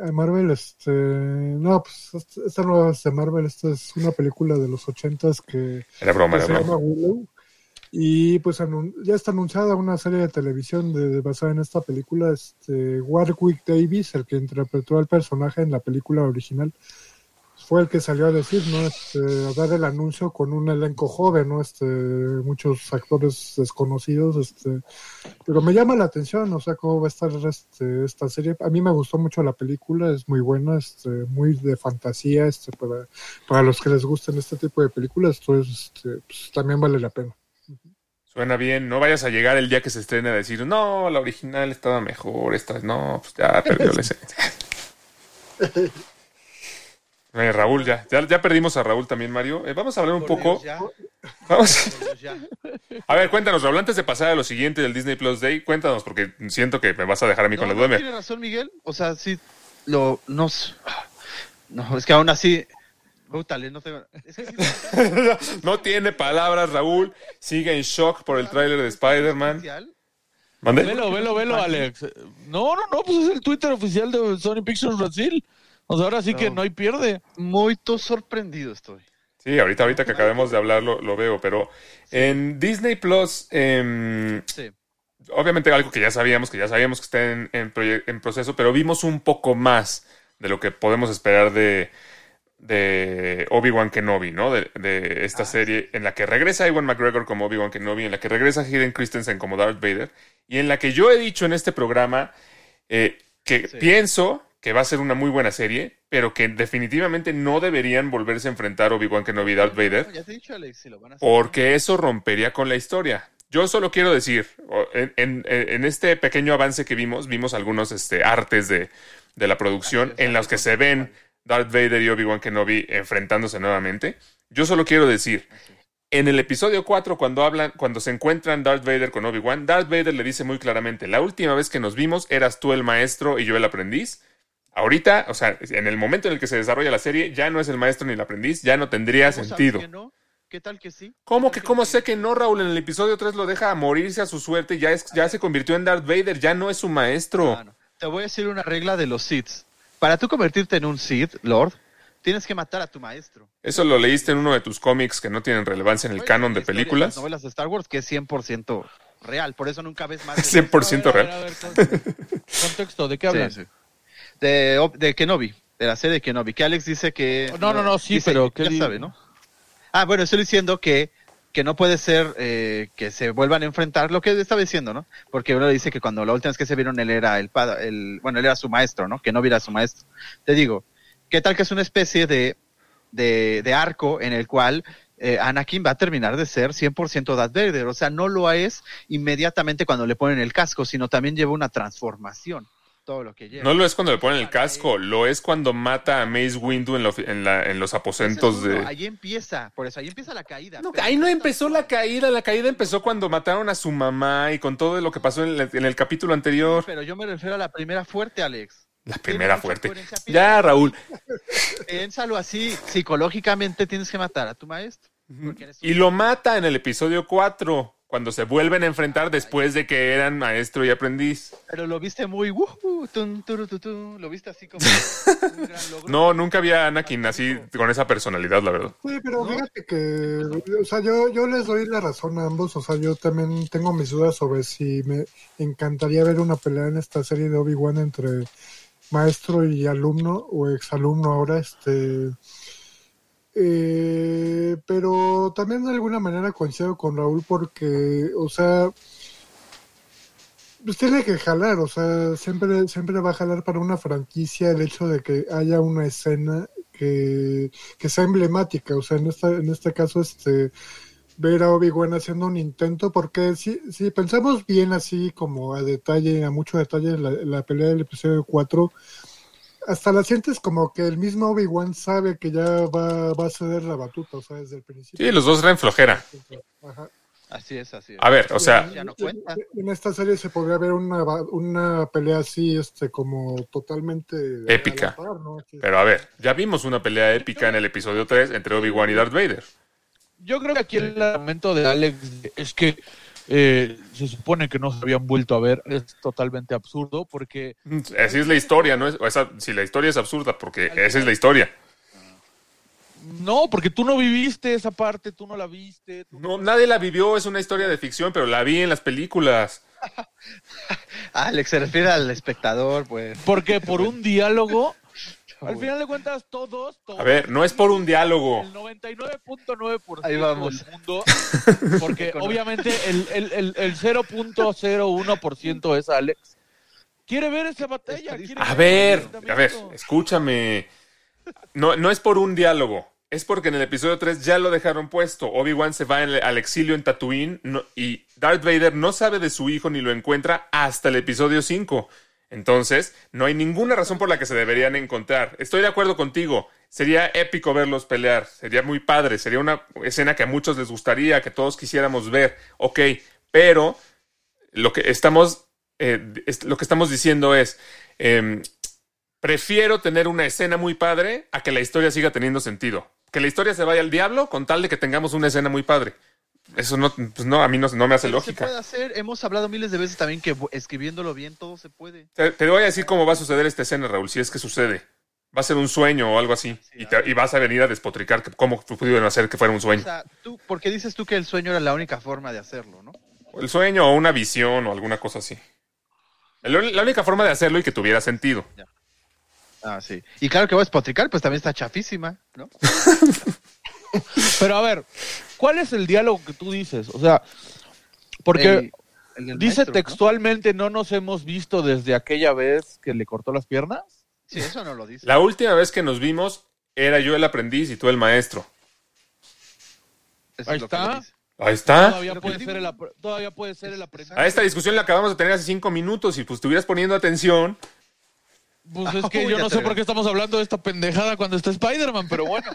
A Marvel, este, no, pues esta no es de Marvel, esta es una película de los ochentas que, Era broma, que era se broma. llama Willow. Y pues ya está anunciada una serie de televisión de, de- basada en esta película. Este, Warwick Davis, el que interpretó al personaje en la película original, fue el que salió a decir, ¿no? Este, a dar el anuncio con un elenco joven, ¿no? Este, muchos actores desconocidos, este, pero me llama la atención, o sea, cómo va a estar este, esta serie. A mí me gustó mucho la película, es muy buena, este, muy de fantasía, este, para, para los que les gusten este tipo de películas, entonces, este, pues, también vale la pena. Suena bien. No vayas a llegar el día que se estrene a decir, no, la original estaba mejor, esta no, pues ya perdió la esencia. *laughs* Eh, Raúl, ya, ya. ya perdimos a Raúl también, Mario. Eh, vamos a hablar un Por poco. Dios, ya, Vamos. por Dios, ya. A ver, cuéntanos, Raúl, antes de pasar a lo siguiente del Disney Plus Day, cuéntanos, porque siento que me vas a dejar a mí con No, la no, duda. tiene razón, Miguel. O sea, sí, lo. No, no es que aún así. Pútale, no tengo. Es que sí, *laughs* no tiene palabras, Raúl. Sigue en shock por el tráiler de Spider-Man. Velo, velo, velo, Alex. No, no, no, pues es el Twitter oficial de Sony Pictures Brasil. O sea, ahora sí que No. hay pierde. Muy sorprendido estoy. Sí, ahorita, ahorita que acabemos de hablar lo, lo veo, pero en Disney Plus, em, Sí. obviamente algo que ya sabíamos, que ya sabíamos que está en, en en proceso, pero vimos un poco más de lo que podemos esperar de, de Obi-Wan Kenobi, ¿no? De, de esta Ah, serie en la que regresa Ewan McGregor como Obi-Wan Kenobi, en la que regresa Hayden Christensen como Darth Vader, y en la que yo he dicho en este programa eh, que Sí. pienso que va a ser una muy buena serie, pero que definitivamente no deberían volverse a enfrentar Obi-Wan Kenobi y Darth Vader. Ya te he dicho, Alex, si lo van a hacer. Porque eso rompería con la historia. Yo solo quiero decir, o- en, en- en este pequeño avance que vimos, vimos algunos este, artes de, de la producción Así en los que se ven Darth Vader y Obi-Wan Kenobi enfrentándose nuevamente. Yo solo quiero decir, en el episodio 4, cuando hablan, cuando se encuentran Darth Vader con Obi-Wan, Darth Vader le dice muy claramente, la última vez que nos vimos eras tú el maestro y yo el aprendiz. Ahorita, o sea, en el momento en el que se desarrolla la serie, ya no es el maestro ni el aprendiz, ya no tendría ¿Cómo sabes sentido. que no? ¿Qué tal que sí? ¿Cómo ¿Qué que cómo sí? sé que no, Raúl? En el episodio 3 lo deja morirse a su suerte, ya, es, ya se convirtió en Darth Vader, ya no es su maestro. Ah, no. Te voy a decir una regla de los Sith. Para tú convertirte en un Sith, Lord, tienes que matar a tu maestro. Eso lo leíste en uno de tus cómics que no tienen relevancia en el canon de películas. Las novelas de Star Wars, que es 100% real, por eso nunca ves más. de 100% A ver, real. a ver, a ver, con- Contexto, ¿de qué? Sí, sí. De, de Kenobi, de la serie de Kenobi, que Alex dice que... No, no, no, sí, dice- pero ¿qué Ya sabe, ¿no? Ah, bueno, estoy diciendo que, que no puede ser eh, que se vuelvan a enfrentar lo que estaba diciendo, ¿no? Porque uno dice que cuando la última vez que se vieron él era el, pa- el bueno, él era su maestro, ¿no? Que no viera su maestro. Te digo, ¿qué tal que es una especie de, de, de arco en el cual eh, Anakin va a terminar de ser 100% Darth Vader? O sea, no lo es inmediatamente cuando le ponen el casco, sino también lleva una transformación. Todo lo que lleva. No lo es cuando le ponen el casco, lo es cuando mata a Mace Windu en, lo- en la- en los aposentos de... Ahí empieza, por eso ahí empieza la caída. No, ahí no empezó la caída, la caída empezó cuando mataron a su mamá y con todo lo que pasó en el, en el capítulo anterior. Pero yo me refiero a la primera fuerte, Alex. La primera fuerte. Ya, Raúl. Piénsalo así, psicológicamente tienes que matar a tu maestro. Y lo mata en el episodio 4, cuando se vuelven a enfrentar después de que eran maestro y aprendiz. Pero lo viste muy wuhu, tun, turu, tu, tu, lo viste así como *laughs* un gran logro. No, nunca había Anakin así con esa personalidad, la verdad. Sí, pero fíjate que, o sea, yo, yo les doy la razón a ambos, o sea, yo también tengo mis dudas sobre si me encantaría ver una pelea en esta serie de Obi-Wan entre maestro y alumno o exalumno ahora, este... eh, pero también de alguna manera coincido con Raúl porque, o sea, pues tiene que jalar, o sea, siempre, siempre va a jalar para una franquicia el hecho de que haya una escena que, que sea emblemática, o sea, en esta, en este caso, este ver a Obi-Wan haciendo un intento, porque si, si pensamos bien así como a detalle, a mucho detalle la, la pelea del episodio 4, hasta la sientes como que el mismo Obi-Wan sabe que ya va, va a ceder la batuta, o sea, desde el principio. Sí, los dos traen flojera. Ajá. Así es, así es. A ver, o sea, Ya no cuenta. En esta serie se podría ver una, una pelea así, este, como totalmente Épica. a la par, ¿no? Así- pero a ver, ya vimos una pelea épica en el episodio 3 entre Obi-Wan y Darth Vader. Yo creo que aquí el argumento de Alex es que eh, se supone que no se habían vuelto a ver es totalmente absurdo porque Así es la historia, ¿no? Es, o sea, si la historia es absurda, porque esa es la historia. no, porque tú no viviste esa parte, tú no la viste. tú No, nadie la vivió, es una historia de ficción, pero la vi en las películas. *laughs* Alex se refiere al espectador, pues. Porque por un diálogo, al final de cuentas todos, todos A ver, no es por un diálogo. el 99.9% Ahí vamos. del mundo, porque *laughs* obviamente el, el, el, el 0.01% es Alex. Quiere ver esa batalla. quiere A ver a ver, escúchame. No, no es por un diálogo. Es porque en el episodio 3 ya lo dejaron puesto. Obi-Wan se va en- al exilio en Tatooine no- y Darth Vader no sabe de su hijo ni lo encuentra hasta el episodio 5. Entonces, no hay ninguna razón por la que se deberían encontrar. Estoy de acuerdo contigo. Sería épico verlos pelear. Sería muy padre. Sería una escena que a muchos les gustaría, que todos quisiéramos ver. Ok, pero lo que estamos, eh, lo que estamos diciendo es, em, prefiero tener una escena muy padre a que la historia siga teniendo sentido. Que la historia se vaya al diablo con tal de que tengamos una escena muy padre. Eso no, pues no, a mí no, no me hace Pero Se lógica. puede hacer, hemos hablado miles de veces también que escribiéndolo bien todo se puede. Te, te voy a decir cómo va a suceder esta escena, Raúl, si es que sucede. Va a ser un sueño o algo así. Y, te- y vas a venir a despotricar que cómo pudieron hacer que fuera un O sueño. sea, tú, ¿por qué dices tú que el sueño era la única forma de hacerlo, no? El sueño o una visión o alguna cosa así. El- La única forma de hacerlo y que tuviera sentido. Ah, sí. Y claro que va a despotricar, pues también está chafísima, ¿no? *laughs* Pero a ver, ¿cuál es el diálogo que tú dices? O sea, porque El- el del dice textualmente no nos hemos visto desde aquella vez que le cortó las piernas. Sí, eso no lo dice. La última vez que nos vimos era yo el aprendiz y tú el maestro. Eso Ahí es está. Ahí está. Puede, ser el, todavía puede ser el aprendiz. A esta discusión la acabamos de tener hace cinco minutos y pues estuvieras poniendo atención. Pues es que Uy, yo no sé por qué estamos hablando de esta pendejada cuando está Spider-Man, pero bueno.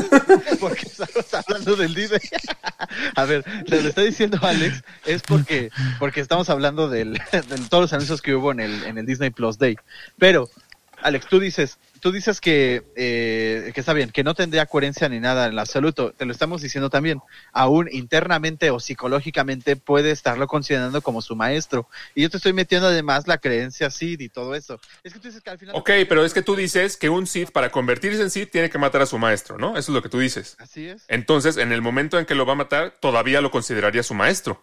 *laughs* Porque estamos hablando del Disney. *laughs* A ver, lo que está diciendo Alex es porque, porque estamos hablando del, *laughs* de todos los anuncios que hubo en el, en el Disney Plus Day. Pero, Alex, tú dices, tú dices que, eh, que está bien, que no tendría coherencia ni nada en absoluto. Te lo estamos diciendo también. Aún internamente o psicológicamente puede estarlo considerando como su maestro. Y yo te estoy metiendo además la creencia Sid y todo eso. Es que tú dices que al final. Ok, pero es que tú dices que un Sith para convertirse en Sith tiene que matar a su maestro, ¿no? Eso es lo que tú dices. Así es, Entonces, en el momento en que lo va a matar, todavía lo consideraría su maestro.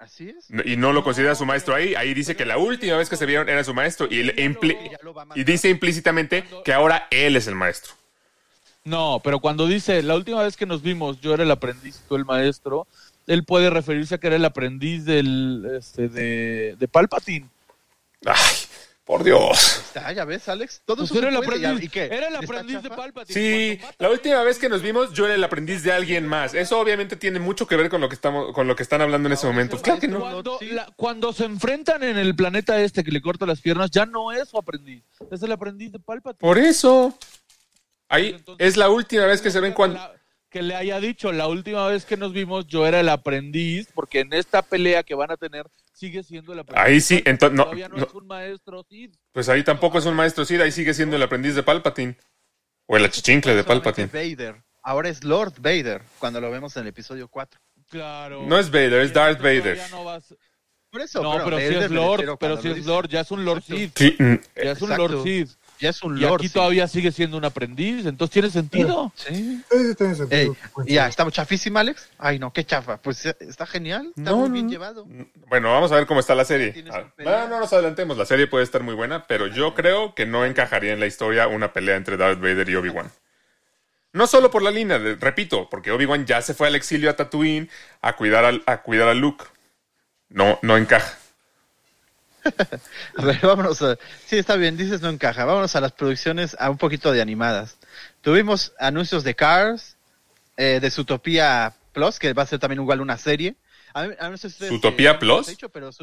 Así es. No- Y no lo considera su maestro ahí. Ahí dice que la última vez que se vieron era su maestro. Y, impli- dice implícitamente que ahora él es el maestro. No, pero cuando dice la última vez que nos vimos, yo era el aprendiz y tú el maestro, él puede referirse a que era el aprendiz del este, de, de Palpatine. Ay, Por Dios. Está, ya ves, Alex. Todo Pues eso era el aprendiz, ¿y qué? era el ¿Está aprendiz de? Palpatine. Sí, la última vez que nos vimos, yo era el aprendiz de alguien más. Eso obviamente tiene mucho que ver con lo que estamos, con lo que están hablando en ese momento. Claro que no. Cuando, Sí. la- cuando se enfrentan en el planeta este que le corta las piernas, ya no es su aprendiz, es el aprendiz de Palpatine. Por eso. Ahí Entonces, es la última vez que se ven cuando. La- que le haya dicho, la última vez que nos vimos yo era el aprendiz, porque en esta pelea que van a tener sigue siendo el aprendiz. Ahí sí, Palpatine, entonces no, Todavía no, no. es un maestro Sith. Pues ahí tampoco es un maestro Sith, ahí sigue siendo el aprendiz de Palpatine. O el achichincle de Palpatine. Vader. Ahora es Lord Vader, cuando lo vemos en el episodio 4. Claro. No es Vader, es Darth Vader. No, Por eso, no, pero sí Vader es Lord, pero lo es. Lord, ya es un Lord Exacto. Sith. Sí, mm, Ya es un Exacto. Lord Sith. Ya es un Y Lord. aquí sí. todavía sigue siendo un aprendiz, entonces tiene sentido. Sí. Sí, sí tiene sentido. Ey, ya, ¿está chafísima, Alex? Ay, no, qué chafa. Pues eh, está genial, está No, muy bien no. llevado. Bueno, vamos a ver cómo está la serie. Ah. No, no nos adelantemos, la serie puede estar muy buena, pero yo creo que no encajaría en la historia una pelea entre Darth Vader y Obi-Wan. No solo por la línea, de- repito, porque Obi-Wan ya se fue al exilio a Tatooine a cuidar, al, a cuidar a Luke. No, no encaja. *laughs* A ver, vámonos a... Sí, está bien, dices no encaja. Vámonos a las producciones, a un poquito de animadas. Tuvimos anuncios de Cars, eh, de Zootopia Plus, que va a ser también igual una serie. A mí- a no sé si ustedes, ¿Zootopia Plus?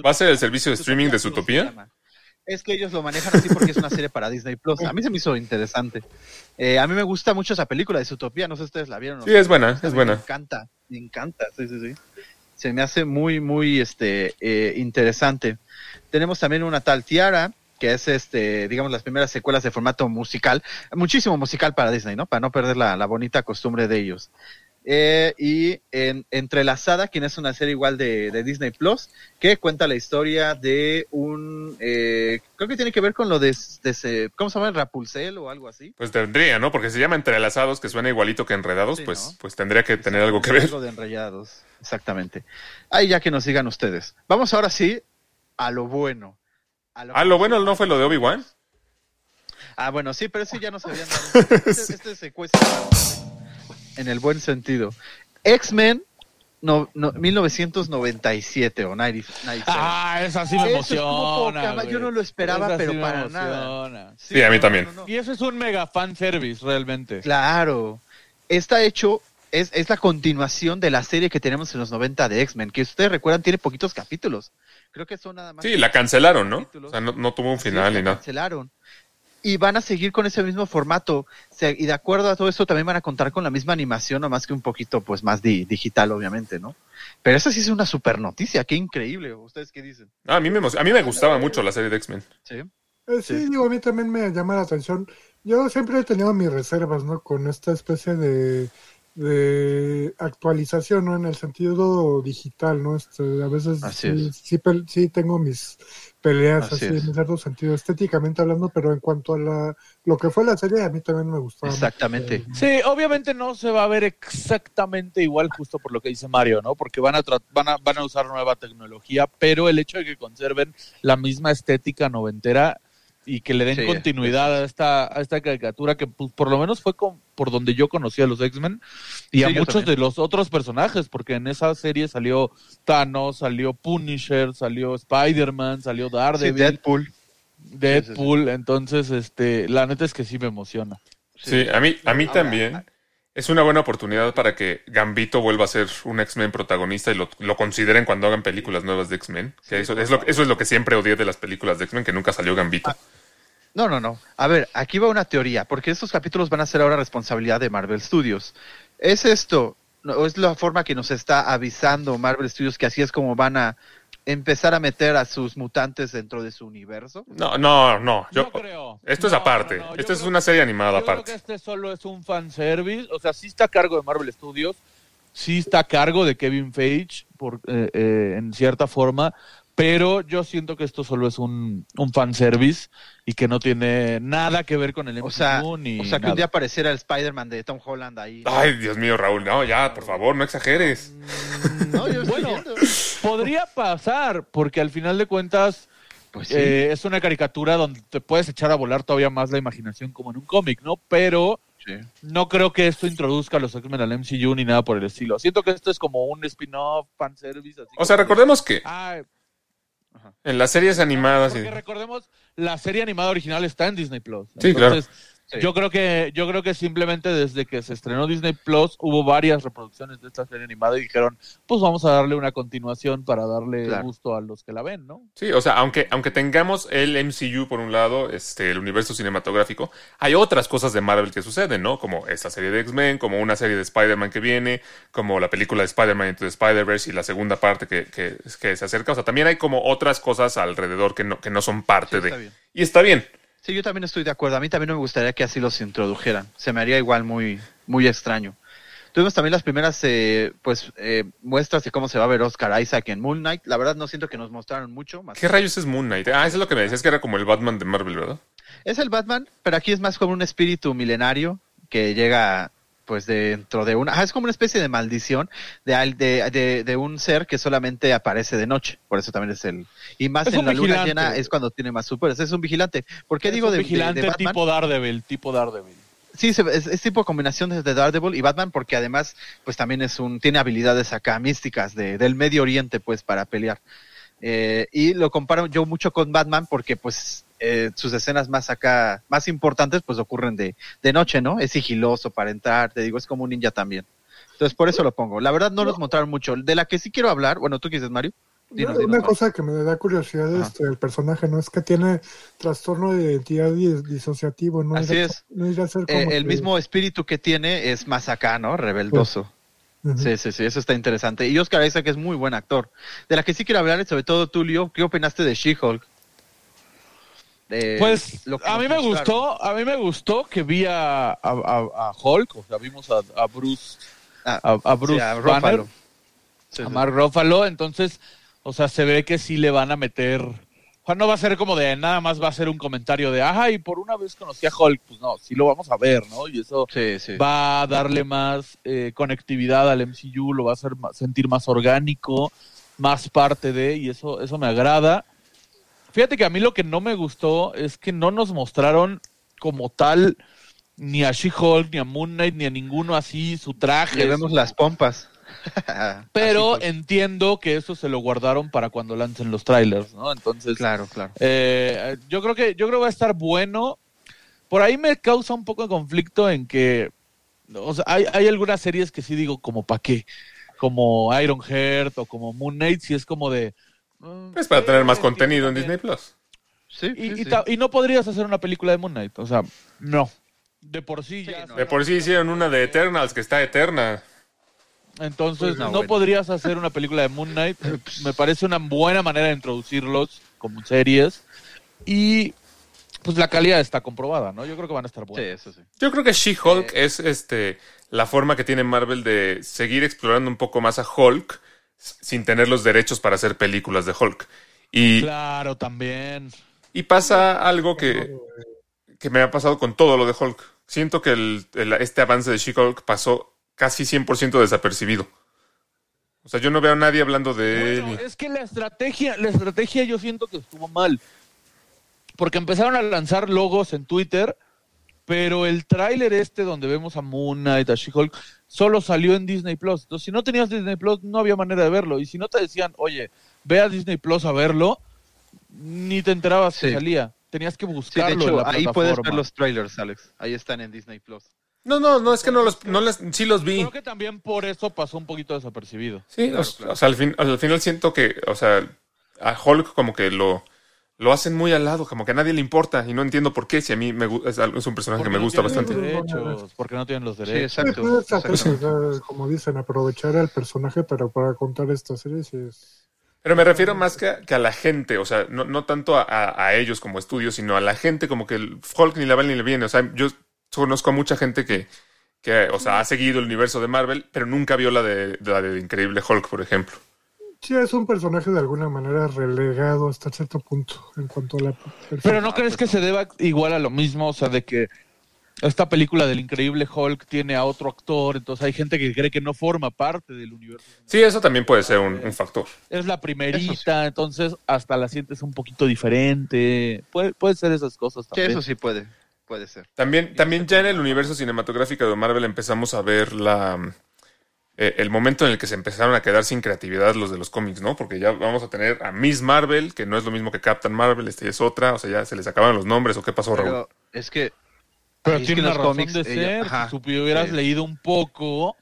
¿Va a ser el servicio de streaming de Zootopia? Es que ellos lo manejan así porque es una serie para Disney Plus. A mí se me hizo interesante. Eh, a mí me gusta mucho esa película de Zootopia, no sé si ustedes la vieron. o Sí, no. es buena, es Me buena. encanta, me encanta, sí, sí, sí. Se me hace muy, muy este, eh, interesante. Tenemos también una tal Tiara, que es, este, digamos, las primeras secuelas de formato musical. Muchísimo musical para Disney, ¿no? Para no perder la, la bonita costumbre de ellos. Eh, y en, Entrelazada, quien es una serie igual de, de Disney Plus, que cuenta la historia de un, eh, creo que tiene que ver con lo de, de ese- ¿cómo se llama? Rapulcel o algo así. Pues tendría, ¿no? Porque se llama entrelazados, que suena igualito que enredados, Sí, pues, ¿no? pues tendría que tener algo que ver. Algo de enredados, exactamente. Ahí ya que nos digan ustedes. Vamos ahora sí a lo bueno. A Ah, lo bueno no fue lo de Obi-Wan. Ah, bueno, sí, pero ese ya nos habían dado. *laughs* Este, este secuestro en el buen sentido. X-Men no, no, 1997 o 90, 97. Ah, esa sí me Eso emociona. poca yo no lo esperaba, Esa pero sí para nada. Sí, a mí también. Y eso es un mega fan service, realmente. Claro. Está hecho, es, es la continuación de la serie que tenemos en los 90 de X-Men, que ustedes recuerdan tiene poquitos capítulos. Creo que son nada más. Sí, la cancelaron, ¿no? capítulos. O sea, no, no tuvo un Sí, final la ni nada. cancelaron. Y van a seguir con ese mismo formato. O sea, y de acuerdo a todo esto también van a contar con la misma animación, nomás que un poquito pues más di- digital, obviamente, ¿no? Pero eso sí es una super noticia, qué increíble. ¿Ustedes qué dicen? Ah, a, mí me, a mí me gustaba mucho la serie de X-Men. Sí. Eh, sí, Sí. digo, a mí también me llama la atención. Yo siempre he tenido mis reservas, ¿no? Con esta especie de, de actualización, ¿no? En el sentido digital, ¿no? Este, a veces sí, sí, pel- sí tengo mis peleas Así así, en cierto sentido, estéticamente hablando, pero en cuanto a la, lo que fue la serie, a mí también me gustaba. mucho. Exactamente. Sí, obviamente no se va a ver exactamente igual justo por lo que dice Mario, ¿no? Porque van a, tra- van a, van a usar nueva tecnología, pero el hecho de que conserven la misma estética noventera y que le den Sí, continuidad a esta, a esta caricatura que pues, por lo menos fue con- por donde yo conocí a los X-Men y a Sí, muchos también. de los otros personajes, porque en esa serie salió Thanos, salió Punisher, salió Spider-Man, salió Sí, Daredevil, Deadpool. Deadpool, entonces este, la neta es que sí me emociona. Sí, a mí, a mí Ahora, también. Es una buena oportunidad para que Gambito vuelva a ser un X-Men protagonista y lo, lo consideren cuando hagan películas nuevas de X-Men. Eso, es lo, eso es lo que siempre odié de las películas de X-Men, que nunca salió Gambito. No, no, no. A ver, aquí va una teoría, porque estos capítulos van a ser ahora responsabilidad de Marvel Studios. ¿Es esto, o es la forma que nos está avisando Marvel Studios que así es como van a empezar a meter a sus mutantes dentro de su universo? No, no, no. Yo, no creo. Esto es No, aparte. no, no, yo Esto es creo una serie animada Yo creo aparte. que este solo es un fanservice. O sea, sí está a cargo de Marvel Studios. Sí está a cargo de Kevin Feige, por, eh, eh, en cierta forma. Pero yo siento que esto solo es un, un fanservice y que no tiene nada que ver con el MCU O sea, ni o sea que nada. un día apareciera el Spider-Man de Tom Holland ahí. ¿no? Ay, Dios mío, Raúl. No, ya, por favor, no exageres. No, yo estoy Bueno. viendo. Podría pasar, porque al final de cuentas Pues sí. eh, es una caricatura donde te puedes echar a volar todavía más la imaginación como en un cómic, ¿no? Pero sí. no creo que esto introduzca a los X-Men al MCU ni nada por el estilo. Siento que esto es como un spin-off, fanservice. Así O sea, recordemos que En las series animadas. y- Porque recordemos, la serie animada original está en Disney Plus. Sí, claro. Sí. Yo creo que yo creo que simplemente desde que se estrenó Disney Plus hubo varias reproducciones de esta serie animada y dijeron, pues vamos a darle una continuación para darle Claro. gusto a los que la ven, ¿no? Sí, o sea, aunque, aunque tengamos el MCU por un lado, este, el universo cinematográfico, hay otras cosas de Marvel que suceden, ¿no? Como esta serie de X-Men, como una serie de Spider-Man que viene, como la película de Spider-Man Into the Spider-Verse y la segunda parte que, que, que se acerca. O sea, también hay como otras cosas alrededor que no, que no son parte Sí, de. bien. Y está bien. Sí, yo también estoy de acuerdo. A mí también me gustaría que así los introdujeran. Se me haría igual muy, muy extraño. Tuvimos también las primeras eh, pues eh, muestras de cómo se va a ver Oscar Isaac en Moon Knight. La verdad no siento que nos mostraron mucho más. ¿Qué rayos es Moon Knight? Ah, eso es lo que me decías que era como el Batman de Marvel, ¿verdad? Es el Batman, pero aquí es más como un espíritu milenario que llega pues dentro de una... ah, es como una especie de maldición de, de, de, de un ser que solamente aparece de noche. Por eso también es el... Y más Es en la luna llena es cuando tiene más superes. Es un vigilante. ¿Por qué Es digo un de, vigilante de Batman? tipo Daredevil, tipo Daredevil. Sí, es tipo combinación de Daredevil y Batman porque además pues también es un tiene habilidades acá místicas de, del Medio Oriente pues para pelear. Eh, y lo comparo yo mucho con Batman porque pues eh, sus escenas más acá, más importantes pues ocurren de, de noche, ¿no? Es sigiloso para entrar, te digo, es como un ninja también. Entonces por eso lo pongo. La verdad no los mostraron mucho. De la que sí quiero hablar, bueno, ¿tú dices, Mario? Dinos, Una- dinos, una Mario. cosa que me da curiosidad Ajá. este, el personaje, ¿no? Es que tiene trastorno de identidad dis- disociativo, ¿no? Así es. No ser como Eh, el que- mismo espíritu que tiene es más acá, ¿no? Rebeldoso. Sí, sí, sí, eso está interesante. Y Oscar Isaac es muy buen actor. De la que sí quiero hablar es sobre todo tú, Leo, ¿qué opinaste de She-Hulk? Pues lo que a mí me gustó, a mí me gustó que vi a, a, Hulk, o sea, vimos a, a Bruce, Ah, a, Bruce sí, a Banner, Ruffalo. Sí, a sí. Mark Ruffalo, entonces, o sea, se ve que sí le van a meter. Juan no va a ser como de nada más va a ser un comentario de, ajá, y por una vez conocí a Hulk, pues no, sí lo vamos a ver, ¿no? Y eso Sí, sí. va a darle más eh, conectividad al MCU, lo va a hacer más- sentir más orgánico, más parte de, y eso, eso me agrada. Fíjate que a mí lo que no me gustó es que no nos mostraron como tal ni a She-Hulk, ni a Moon Knight, ni a ninguno así su traje. Le vemos las pompas. *laughs* Pero pues. entiendo que eso se lo guardaron para cuando lancen los trailers, ¿no? Entonces, Claro, claro. eh, yo creo que yo creo que va a estar bueno. Por ahí me causa un poco de conflicto en que, o sea, hay, hay algunas series que sí digo como para qué, como Iron Heart o como Moon Knight, si es como de. mm, Es para tener más eh, contenido en Disney Plus. Sí, Y, sí, y sí. ta- y no podrías hacer una película de Moon Knight, o sea, no. De por sí Sí, ya. no. De por sí hicieron una de Eternals que está eterna. Entonces, Pues no, podrías hacer una película de Moon Knight. *laughs* Me parece una buena manera de introducirlos como series. Y pues la calidad está comprobada, ¿no? Yo creo que van a estar Sí, buenas. eso sí. Yo creo que She-Hulk Eh. es este la forma que tiene Marvel de seguir explorando un poco más a Hulk sin tener los derechos para hacer películas de Hulk. Y, Claro, también. y pasa algo que, que me ha pasado con todo lo de Hulk. Siento que el- el- este avance de She-Hulk pasó casi 100% desapercibido. O sea, yo no veo a nadie hablando de Bueno, él. es que la estrategia, la estrategia yo siento que estuvo mal. Porque empezaron a lanzar logos en Twitter, pero el tráiler este donde vemos a Moon Knight, a She-Hulk, solo salió en Disney Plus. Entonces, si no tenías Disney Plus, no había manera de verlo. Y si no te decían, oye, ve a Disney Plus a verlo, ni te enterabas que salía. Tenías que Sí, de buscarlo en hecho, la ahí puedes ver los trailers, Alex. Ahí están en Disney Plus. No, no, no, es que no los, no les- sí los vi. Creo que también por eso pasó un poquito desapercibido. Sí, o, o sea, al, fin, al final siento que, o sea, a Hulk como que lo, lo hacen muy al lado, como que a nadie le importa y no entiendo por qué, si a mí me, es, un personaje que Porque me no gusta tienen bastante. los derechos, porque no tienen los derechos. Sí, exacto. exacto. o sea, como dicen, aprovechar al personaje pero para contar esta serie sí es... Pero me refiero más que a, que a la gente, o sea, no, no tanto a, a- a ellos como estudio, sino a la gente como que el Hulk ni le va ni le viene. O sea, yo conozco a mucha gente que, que o sea, ha seguido el universo de Marvel, pero nunca vio la de, la de Increíble Hulk, por ejemplo. Sí, es un personaje de alguna manera relegado hasta cierto punto en cuanto a la... Pero ¿no crees que se deba igual a lo mismo? O sea, de que esta película del increíble Hulk tiene a otro actor, entonces hay gente que cree que no forma parte del universo. Sí, eso también puede ser un, un factor. Es la primerita, entonces hasta la sientes un poquito diferente. Puede, puede ser esas cosas Sí, también. eso sí puede. Puede ser. También, también ya en el universo cinematográfico de Marvel empezamos a ver la eh, el momento en el que se empezaron a quedar sin creatividad los de los cómics, ¿no? Porque ya vamos a tener a Miss Marvel, que no es lo mismo que Captain Marvel, este es otra, o sea, ya se les acabaron los nombres, ¿o qué pasó, Raúl? Pero es que. Pero tiene que una los razón cómics, de ella- ser. ajá, si hubieras sí. leído un poco.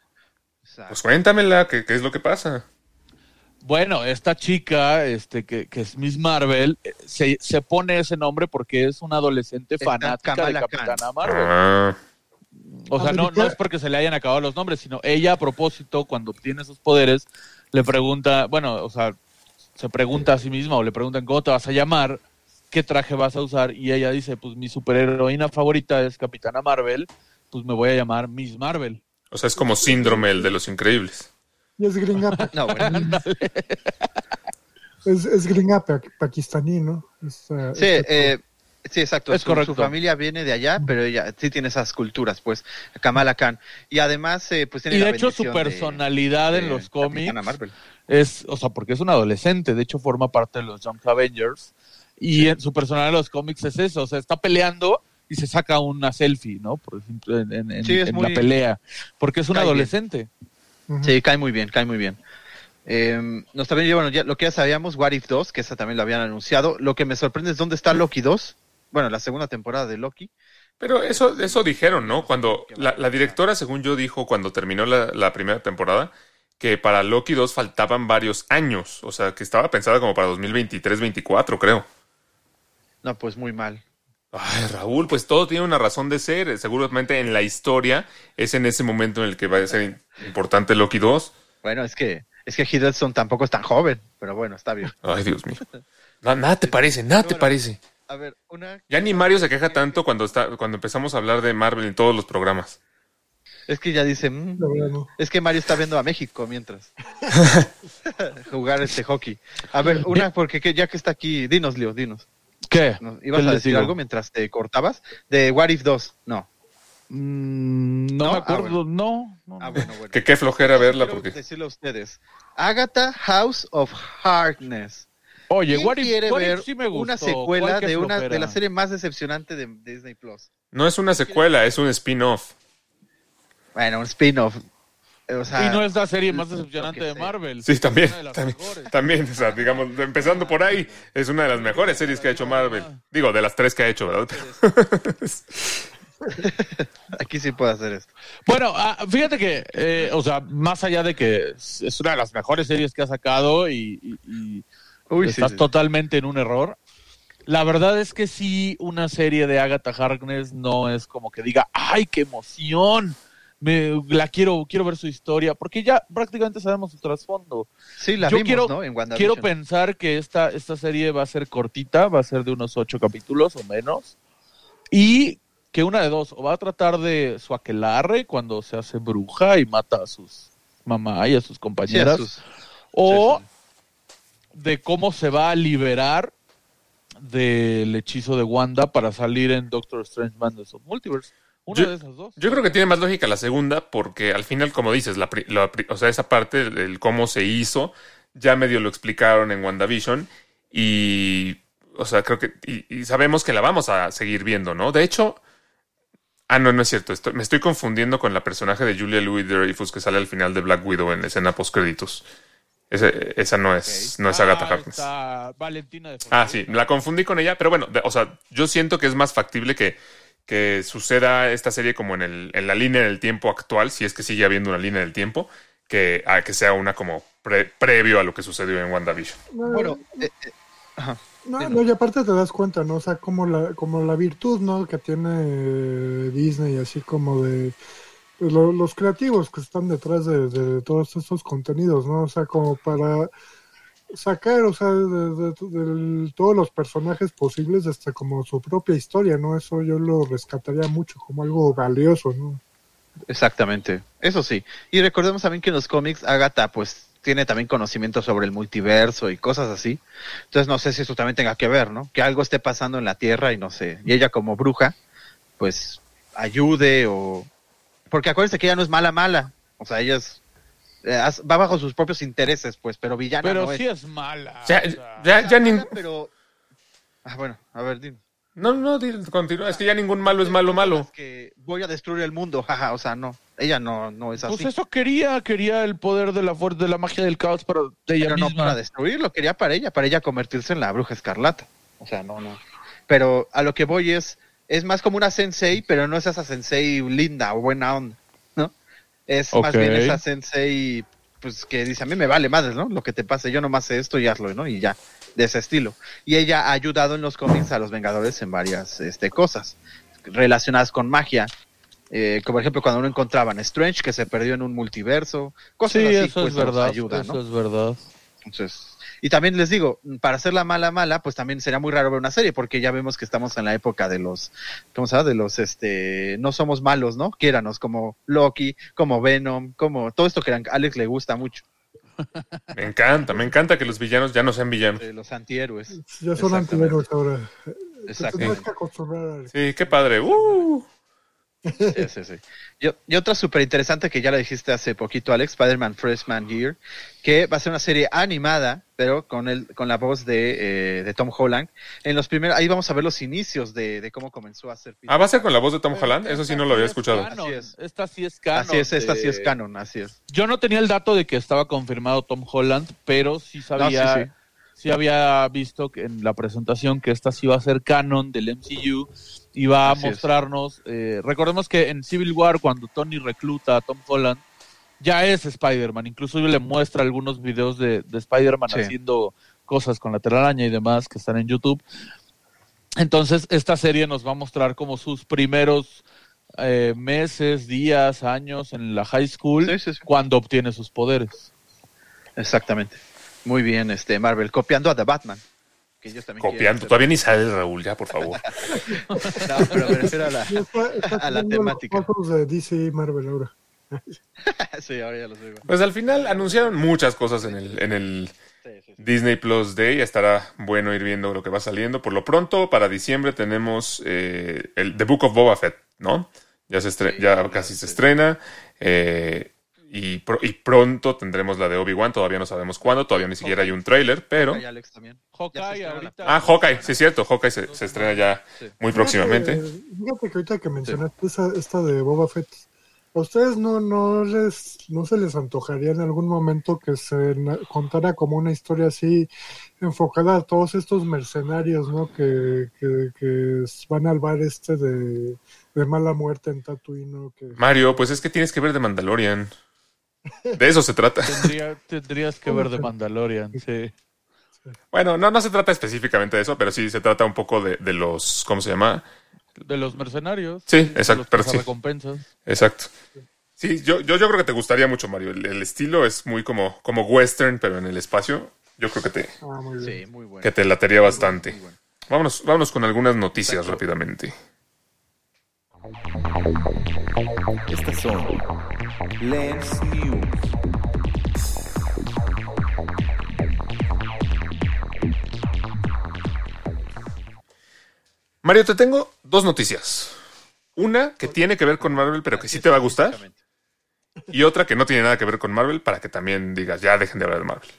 Pues cuéntamela, ¿qué, qué es lo que pasa? Bueno, esta chica, este, que, que es Miss Marvel, eh, se, se pone ese nombre porque es una adolescente fanática Kamala de Khan. Capitana Marvel. Ah, O sea, no, no es porque se le hayan acabado los nombres, sino ella a propósito, cuando obtiene sus poderes, le pregunta, bueno, o sea, se pregunta a sí misma o le preguntan cómo te vas a llamar, qué traje vas a usar, y ella dice, pues mi superheroína favorita es Capitana Marvel, pues me voy a llamar Miss Marvel. o sea, es como síndrome el de los increíbles. Y es gringa, *laughs* No, bueno. *laughs* es, es gringa pa- pakistaní, ¿no? Es, eh, Sí, es- eh, sí, exacto. Es su, correcto. su familia viene de allá, pero ella sí tiene esas culturas, pues, Kamala Khan. Y además, eh, pues tiene Y de la hecho su de- personalidad de en los cómics es, o sea, porque es un adolescente, de hecho forma parte de los Young Avengers, y en su personalidad en los cómics es eso, o sea, está peleando y se saca una selfie, ¿no? Por ejemplo, en, Sí, es en muy- la pelea, porque es un bien. Ujú. Sí, cae muy bien, cae muy bien. Eh, nos también, bueno, ya, lo que ya sabíamos, What If 2, que esa también lo habían anunciado. Lo que me sorprende es dónde está Loki 2. Bueno, la segunda temporada de Loki. Pero eso, eso dijeron, ¿no? Cuando la, la directora, según yo, dijo cuando terminó la, la primera temporada, que para Loki 2 faltaban varios años. O sea, que estaba pensada como para 2023-24, creo. No, pues muy mal. Ay, Raúl, pues todo tiene una razón de ser. Seguramente en la historia es en ese momento en el que va a ser importante Loki 2. Bueno, es que es que Hiddleston tampoco es tan joven, pero bueno, está bien. Ay, Dios mío. *laughs* Na- nada te parece, nada te Bueno. parece. A ver, una Ya ni Mario se queja tanto cuando está cuando empezamos a hablar de Marvel en todos los programas. es que ya dice, mm, no. es que Mario está viendo a México mientras *laughs* jugar este hockey. A ver, una porque que- ya que está aquí, dinos, Leo, dinos. ¿Qué? ¿no? ¿Qué ¿Ibas a decir digo? algo mientras te cortabas? De What If 2, no. Mm, no, ¿No? me Ah, acuerdo, bueno. no. no, Ah, no. bueno, bueno. Que qué flojera verla Quiero porque decirle a ustedes. Agatha House of Hardness. Oye, ¿Quién What If- quiere What If ver sí me gustó. una ¿Cuál secuela de una flojera? de la serie más decepcionante de Disney Plus? no es una secuela, es un spin-off. Bueno, un spin-off. O sea, y no es la serie más decepcionante de. Marvel. Sí, también, Una de las también, o sea, digamos, empezando por ahí, es una de las mejores series que ha hecho Marvel. Digo, de las tres que ha hecho, ¿verdad? *laughs* aquí sí puedo hacer esto. Bueno, ah, fíjate que, eh, o sea, más allá de que es una de las mejores series que ha sacado y, y- y Uy, sí, estás sí. totalmente en un error, la verdad es que sí, una serie de Agatha Harkness no es como que diga, ¡ay, qué emoción! Me, la quiero, quiero ver su historia, porque ya prácticamente sabemos su trasfondo. Sí, la Yo vimos, quiero- ¿no? En. Quiero pensar que esta, esta serie va a ser cortita, va a ser de unos ocho capítulos o menos. Y que una de dos, o va a tratar de su aquelarre cuando se hace bruja y mata a sus mamá y a sus Sí, a compañeras, sus- o sí, de cómo se va a liberar del hechizo de Wanda para salir en Doctor Strange Madness of Multiverse. Una Yo- de esas dos. Yo creo que tiene más lógica la segunda porque al final, como dices, la, o sea, esa parte, el, cómo se hizo, ya medio lo explicaron en WandaVision y, o sea, creo que, y, y sabemos que la vamos a seguir viendo, ¿no? De hecho, ah, no, no es cierto, estoy- me estoy confundiendo con la personaje de Julia Louis-Dreyfus que sale al final de Black Widow en la escena post-créditos. Ese- esa no es, no es Agatha Ah, Harkness. está Valentina de Ah, sí, la confundí con ella, pero bueno, o sea, yo siento que es más factible que, que suceda esta serie como en, el, en la línea del tiempo actual, si es que sigue habiendo una línea del tiempo, que a que sea una como pre- previo a lo que sucedió en WandaVision. No, Bueno, eh, eh, ajá. no, no, y aparte te das cuenta, ¿no? O sea, como la, como la virtud, ¿no? Que tiene eh, Disney, así como de pues, lo- los creativos que están detrás de, de todos estos contenidos, ¿no? O sea, como para sacar, o sea, de, de- todos los personajes posibles hasta como su propia historia, ¿no? Eso yo lo rescataría mucho como algo valioso, ¿no? Exactamente, eso sí. Y recordemos también que en los cómics Agatha pues tiene también conocimiento sobre el multiverso y cosas así. Entonces no sé si eso también tenga que ver, ¿no? Que algo esté pasando en la Tierra y no sé. Y ella como bruja pues ayude o... Porque acuérdense que ella no es mala mala. O sea, ella es... eh, va bajo sus propios intereses pues, pero villana Pero no sí es. es mala. Ya, o sea. ya, ya ni- Mala, pero... Ah, bueno, a ver, dime. No, no, continúa. Es que ya ningún malo es malo, malo. Que voy a destruir el mundo, jaja, o sea, no. Ella no, no es así. Pues eso quería, quería el poder de la fuerza, de la magia del caos para de ella pero no para destruirlo, quería para ella, para ella convertirse en la bruja escarlata. O sea, no, no. Pero a lo que voy es, es más como una sensei, pero no es esa sensei linda o buena onda, Es más bien esa sensei, pues que dice, a mí me vale madres, ¿no? Lo que te pase, yo nomás sé esto y hazlo, ¿no? Y ya, de ese estilo. Y ella ha ayudado en los cómics a los Vengadores en varias este, cosas relacionadas con magia. Eh, como por ejemplo cuando uno encontraban Strange que se perdió en un multiverso, cosas Sí, así, eso pues es verdad. ayuda, eso ¿no? es verdad. Entonces, y también les digo, para hacer la mala mala, pues también sería muy raro ver una serie, porque ya vemos que estamos en la época de los, ¿cómo se llama? De los, este, no somos malos, ¿no? Quiéranos, como Loki, como Venom, como todo esto que a Alex le gusta mucho, Me encanta, me encanta que los villanos ya no sean villanos. de los antihéroes. Ya son antihéroes ahora. Te Exactamente. Sí, qué padre. Uh. Sí, sí, sí. Y, y otra súper interesante que ya la dijiste hace poquito, Alex, Spider-Man Freshman Year, que va a ser una serie animada, pero con el, con la voz de, eh, de Tom Holland. En los primeros, ahí vamos a ver los inicios de, de cómo comenzó a hacer Ah, ¿va a ser con la voz de Tom Holland? Eso sí no lo había escuchado. Así es. Esta sí es canon. Así es, esta sí es de- canon, así es. Yo no tenía el dato de que estaba confirmado Tom Holland, pero sí sabía, sí, sí. sí había visto que en la presentación que esta sí iba a ser canon del MCU, iba a Así es. mostrarnos, eh, recordemos que en Civil War cuando Tony recluta a Tom Holland, ya es Spider-Man, incluso le muestra algunos videos de, de Spider-Man Sí. haciendo cosas con la telaraña y demás que están en YouTube. Entonces, esta serie nos va a mostrar como sus primeros eh, meses, días, años en la high school Sí, sí, sí. cuando obtiene sus poderes. Exactamente. Muy bien, este Marvel, copiando a The Batman. Que ellos también quieren Copiando. hacer- Todavía ni sale Raúl, ya, por favor. *laughs* No, pero me refiero a la, Ya está- está a la teniendo los temática. de DC y Marvel ahora. *laughs* sí, ahora ya lo sé. Pues al final anunciaron muchas cosas en el, en el Sí, sí, sí. Disney Plus Day. Estará bueno ir viendo lo que va saliendo. Por lo pronto, para diciembre tenemos eh, el The Book of Boba Fett, ¿no? Ya, se ya casi se sí. estrena. eh, y, pro- y pronto tendremos la de Obi-Wan. Todavía no sabemos cuándo. Todavía ni siquiera hay un tráiler, pero... Alex también. Hawkeye ahorita. Ah, Hawkeye, sí es cierto. Hawkeye se, se estrena ya Sí. muy próximamente. Fíjate, fíjate que ahorita que mencionaste esa, esta de Boba Fett, ¿a ustedes no, no, les, no se les antojaría en algún momento que se contara como una historia así enfocada a todos estos mercenarios, ¿no? Que, que, que van al bar este de, de mala muerte en Tatooine, ¿no? Que, Mario, pues es que tienes que ver de Mandalorian. *laughs* De eso se trata. Tendría- tendrías que ver de Mandalorian, sí. Bueno, no, no se trata específicamente de eso, pero sí se trata un poco de, de los, ¿cómo se llama? De los mercenarios. Sí, de exacto, Los pero sí. recompensas. Exacto. Sí, yo, yo, yo creo que te gustaría mucho, Mario. El, el estilo es muy como, como western, pero en el espacio. Yo creo que te, ah, muy bien. Sí, muy bueno. que te latería bastante. Muy bueno. Vámonos, vámonos con algunas noticias rápidamente. Estas son Lens News. Mario, te tengo dos noticias. Una que tiene que ver con Marvel, pero que sí te va a gustar. Y otra que no tiene nada que ver con Marvel, para que también digas, ya dejen de hablar de Marvel.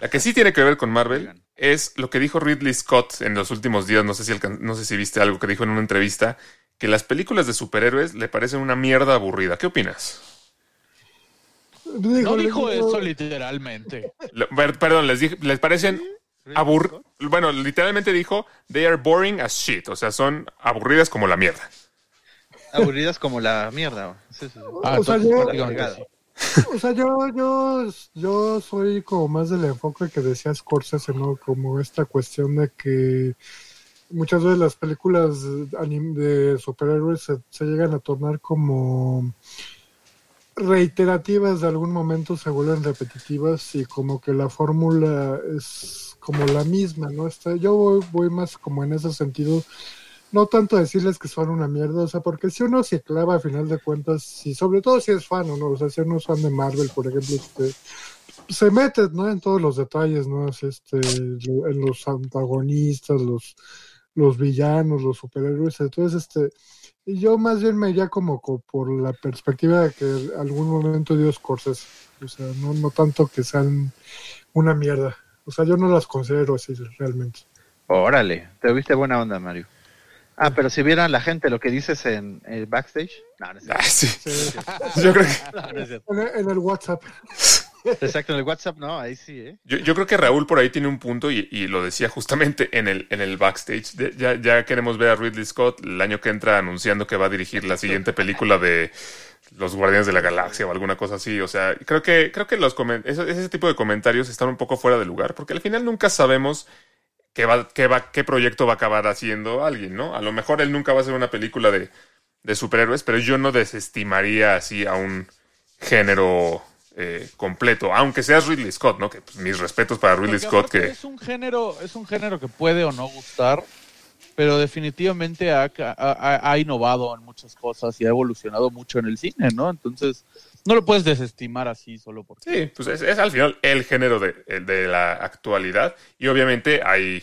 La que sí tiene que ver con Marvel es lo que dijo Ridley Scott en los últimos días. No sé si, no sé si viste algo que dijo en una entrevista, que las películas de superhéroes le parecen una mierda aburrida. ¿Qué opinas? No dijo eso literalmente. Perdón, les, dije- les parecen abur... Bueno, literalmente dijo, they are boring as shit. O sea, son aburridas como la mierda. Aburridas como la mierda. Sí, sí, sí. Ah, O sea, yo-. O sea, yo, yo, yo soy como más del enfoque que decía Scorsese, ¿no? Como esta cuestión de que muchas veces las películas de superhéroes se, llegan a tornar como reiterativas de algún momento se vuelven repetitivas y como que la fórmula es como la misma, ¿no? Está, yo voy, más como en ese sentido, no tanto decirles que son una mierda, o sea, porque si uno se clava a final de cuentas, y sobre todo si es fan o no, o sea, si uno es fan de Marvel, por ejemplo, este, se mete, ¿no? En todos los detalles, ¿no? Es este, en los antagonistas, los, los villanos, los superhéroes, entonces, este, y yo más bien me iría como, co- por la perspectiva de que algún momento dio Scorsese, o sea, no, no tanto que sean una mierda, o sea, yo no las considero así realmente. Órale, te viste buena onda, Mario. Ah, pero si vieran la gente lo que dices en el backstage. No, no es cierto. Ah, sí. Sí. Yo creo que, *laughs* No, no es cierto. En, el- en el WhatsApp. *laughs* Exacto, en el WhatsApp no, ahí sí, ¿eh? yo, yo creo que Raúl por ahí tiene un punto y, y lo decía justamente en el, en el backstage. Ya, ya queremos ver a Ridley Scott el año que entra anunciando que va a dirigir la siguiente película de los Guardianes de la Galaxia o alguna cosa así. O sea, creo que, creo que los ese, ese tipo de comentarios están un poco fuera de lugar porque al final nunca sabemos qué, va, qué, va, qué proyecto va a acabar haciendo alguien, ¿no? A lo mejor él nunca va a hacer una película de, de superhéroes, pero yo no desestimaría así a un género eh, completo, aunque seas Ridley Scott, ¿no? Que pues, mis respetos para Ridley Porque Scott, que es un género, es un género que puede o no gustar, pero definitivamente ha, ha- ha innovado en muchas cosas y ha evolucionado mucho en el cine, ¿no? Entonces, no lo puedes desestimar así solo porque. sí, pues es, es al final el género de la actualidad y obviamente hay,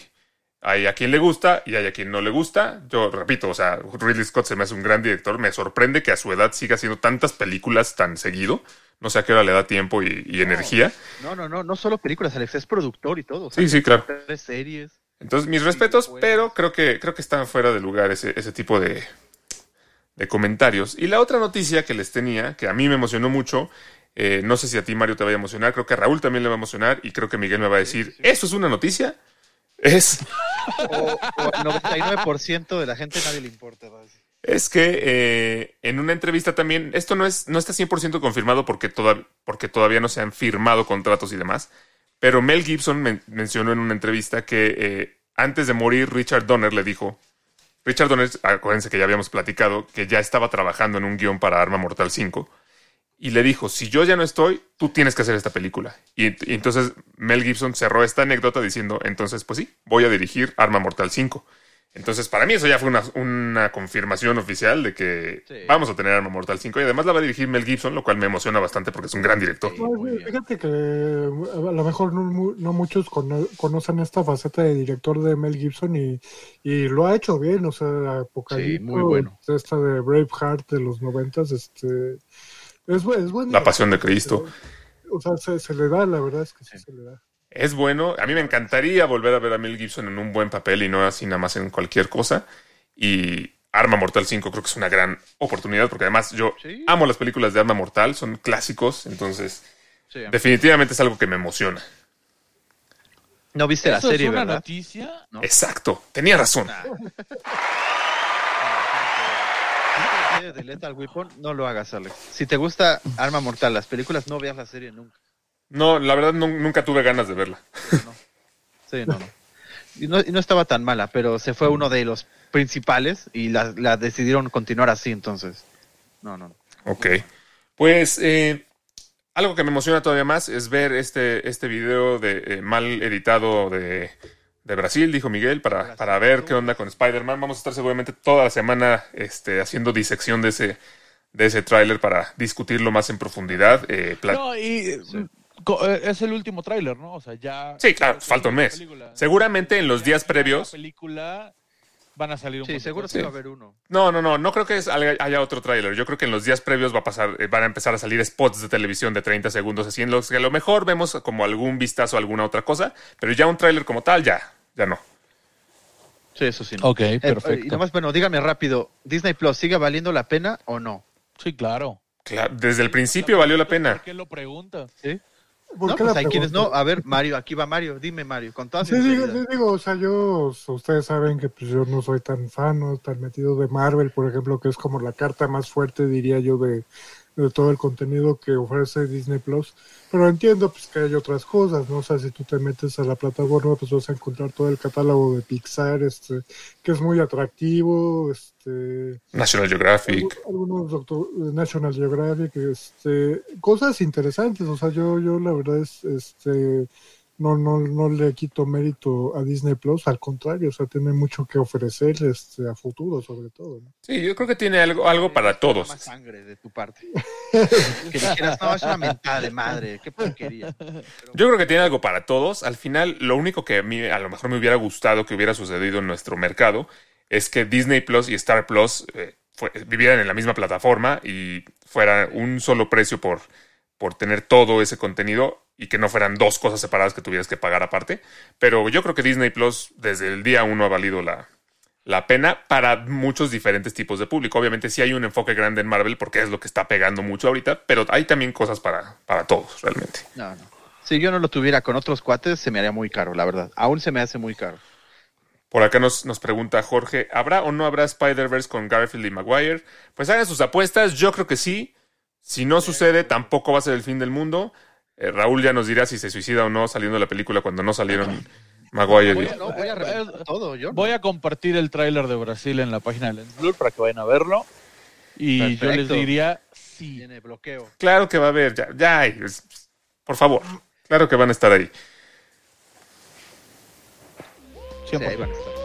hay a quien le gusta y hay a quien no le gusta. Yo repito, o sea, Ridley Scott se me hace un gran director, me sorprende que a su edad siga haciendo tantas películas tan seguido. No sé a qué hora le da tiempo y, y energía. No, no, no, no solo películas, Alex, es productor y todo. Sí, sí, claro. Tres series. Entonces, mis respetos, pero creo que, creo que está fuera de lugar ese, ese tipo de, de comentarios. Y la otra noticia que les tenía, que a mí me emocionó mucho, eh, no sé si a ti, Mario, te vaya a emocionar, creo que a Raúl también le va a emocionar y creo que Miguel me va a decir, ¿eso es una noticia? Es, O, o al 99% de la gente nadie le importa. es que eh, en una entrevista también, esto no, es, no está 100% confirmado porque, toda- porque todavía no se han firmado contratos y demás, pero Mel Gibson men- mencionó en una entrevista que eh, antes de morir Richard Donner le dijo, Richard Donner, acuérdense que ya habíamos platicado, que ya estaba trabajando en un guion para Arma Mortal 5, y le dijo, si yo ya no estoy, tú tienes que hacer esta película. Y, y entonces Mel Gibson cerró esta anécdota diciendo, entonces pues sí, voy a dirigir Arma Mortal 5. Entonces para mí eso ya fue una, una confirmación oficial de que Sí. vamos a tener Arma Mortal 5 y además la va a dirigir Mel Gibson, lo cual me emociona bastante porque es un gran director. Sí. Bien. fíjate que a lo mejor no, mu- no muchos cono- conocen esta faceta de director de Mel Gibson y, y lo ha hecho bien, o sea, Apocalipsis, Sí, muy bueno. esta de Braveheart de los noventas, este, es, bu- es bueno. La Pasión de Cristo. O sea, se, se le da, la verdad es que sí, se le da. Es bueno. A mí me encantaría volver a ver a Mel Gibson en un buen papel y no así nada más en cualquier cosa. Y Arma Mortal 5 creo que es una gran oportunidad porque además yo Sí. amo las películas de Arma Mortal, son clásicos, entonces Sí. definitivamente es algo que me emociona. No viste la ¿Eso serie, es una ¿verdad? noticia? ¿No? Exacto, tenía razón. Nah. Serie de Lethal Weapon, no lo hagas, Alex. Si te gusta Arma Mortal, las películas, no veas la serie nunca. No, la verdad nu- nunca tuve ganas de verla. No. Sí, no, no. Y no, y no estaba tan mala, pero se fue uno de los principales y la, la decidieron continuar así, entonces. No, no. no. Ok. Pues eh, algo que me emociona todavía más es ver este, este video de eh, mal editado de, de Brasil, dijo Miguel, para, para ver qué onda con Spider-Man. Vamos a estar seguramente toda la semana este, haciendo disección de ese, de ese tráiler para discutirlo más en profundidad. eh, No, y co- eh, es el último tráiler, ¿no? O sea, ya... Sí, claro, falta un mes. película. Seguramente en los días previos- La película van a salir un Sí, seguro sí va a haber uno. No, no, no, no creo que haya otro tráiler. Yo creo que en los días previos va a pasar, eh, van a empezar a salir spots de televisión de 30 segundos, así en los que a lo mejor vemos como algún vistazo a alguna otra cosa, pero ya un tráiler como tal, ya, ya no. Sí, eso sí. No. Ok, Eh, perfecto. y nomás, bueno, dígame rápido, ¿Disney Plus sigue valiendo la pena o no? Sí, claro. Claro, desde el principio valió la pena. ¿Por qué lo preguntas? ¿Sí? ¿Por No, qué pues hay quienes no. A ver, Mario, aquí va Mario. Dime, Mario, con toda Sí, digo, sí, digo, o sea, yo, ustedes saben que pues, yo no soy tan fan, no tan metido de Marvel, por ejemplo, que es como la carta más fuerte, diría yo, de, de todo el contenido que ofrece Disney Plus. Pero entiendo pues que hay otras cosas, ¿no? O sea, si tú te metes a la plataforma, pues vas a encontrar todo el catálogo de Pixar, este, que es muy atractivo, este, National Geographic. algunos doctor- National Geographic, este, cosas interesantes, o sea, yo, yo la verdad es, este, no, no, no le quito mérito a Disney Plus, al contrario, o sea, tiene mucho que ofrecer, este, a futuro sobre todo, ¿no? Sí, yo creo que tiene algo, algo para todos. Más sangre de tu parte. *laughs* que dijeras, no, es una mentada de madre. Qué porquería. Yo creo que tiene algo para todos. Al final, lo único que a mí a lo mejor me hubiera gustado que hubiera sucedido en nuestro mercado es que Disney Plus y Star Plus eh, fue- vivieran en la misma plataforma y fuera un solo precio por, por tener todo ese contenido y que no fueran dos cosas separadas que tuvieras que pagar aparte. Pero yo creo que Disney Plus desde el día uno ha valido la, la pena para muchos diferentes tipos de público. Obviamente sí hay un enfoque grande en Marvel porque es lo que está pegando mucho ahorita, pero hay también cosas para, para todos realmente. No, no. Si yo no lo tuviera con otros cuates, se me haría muy caro, la verdad. Aún se me hace muy caro. Por acá nos, nos pregunta Jorge, ¿habrá o no habrá Spider-Verse con Garfield y Maguire? Pues hagan sus apuestas, yo creo que sí. Si no sucede, tampoco va a ser el fin del mundo. Eh, Raúl ya nos dirá si se suicida o no saliendo de la película cuando no salieron Maguire. Voy y- a, no, voy a reventar todo, yo. Voy a compartir el tráiler de Brasil en la página de Lens Blur para que vayan a verlo. Y yo les diría sí. Tiene bloqueo. Claro que va a haber, ya, ya hay. por favor, claro que van a estar ahí. Sí, 100%. ahí van a estar.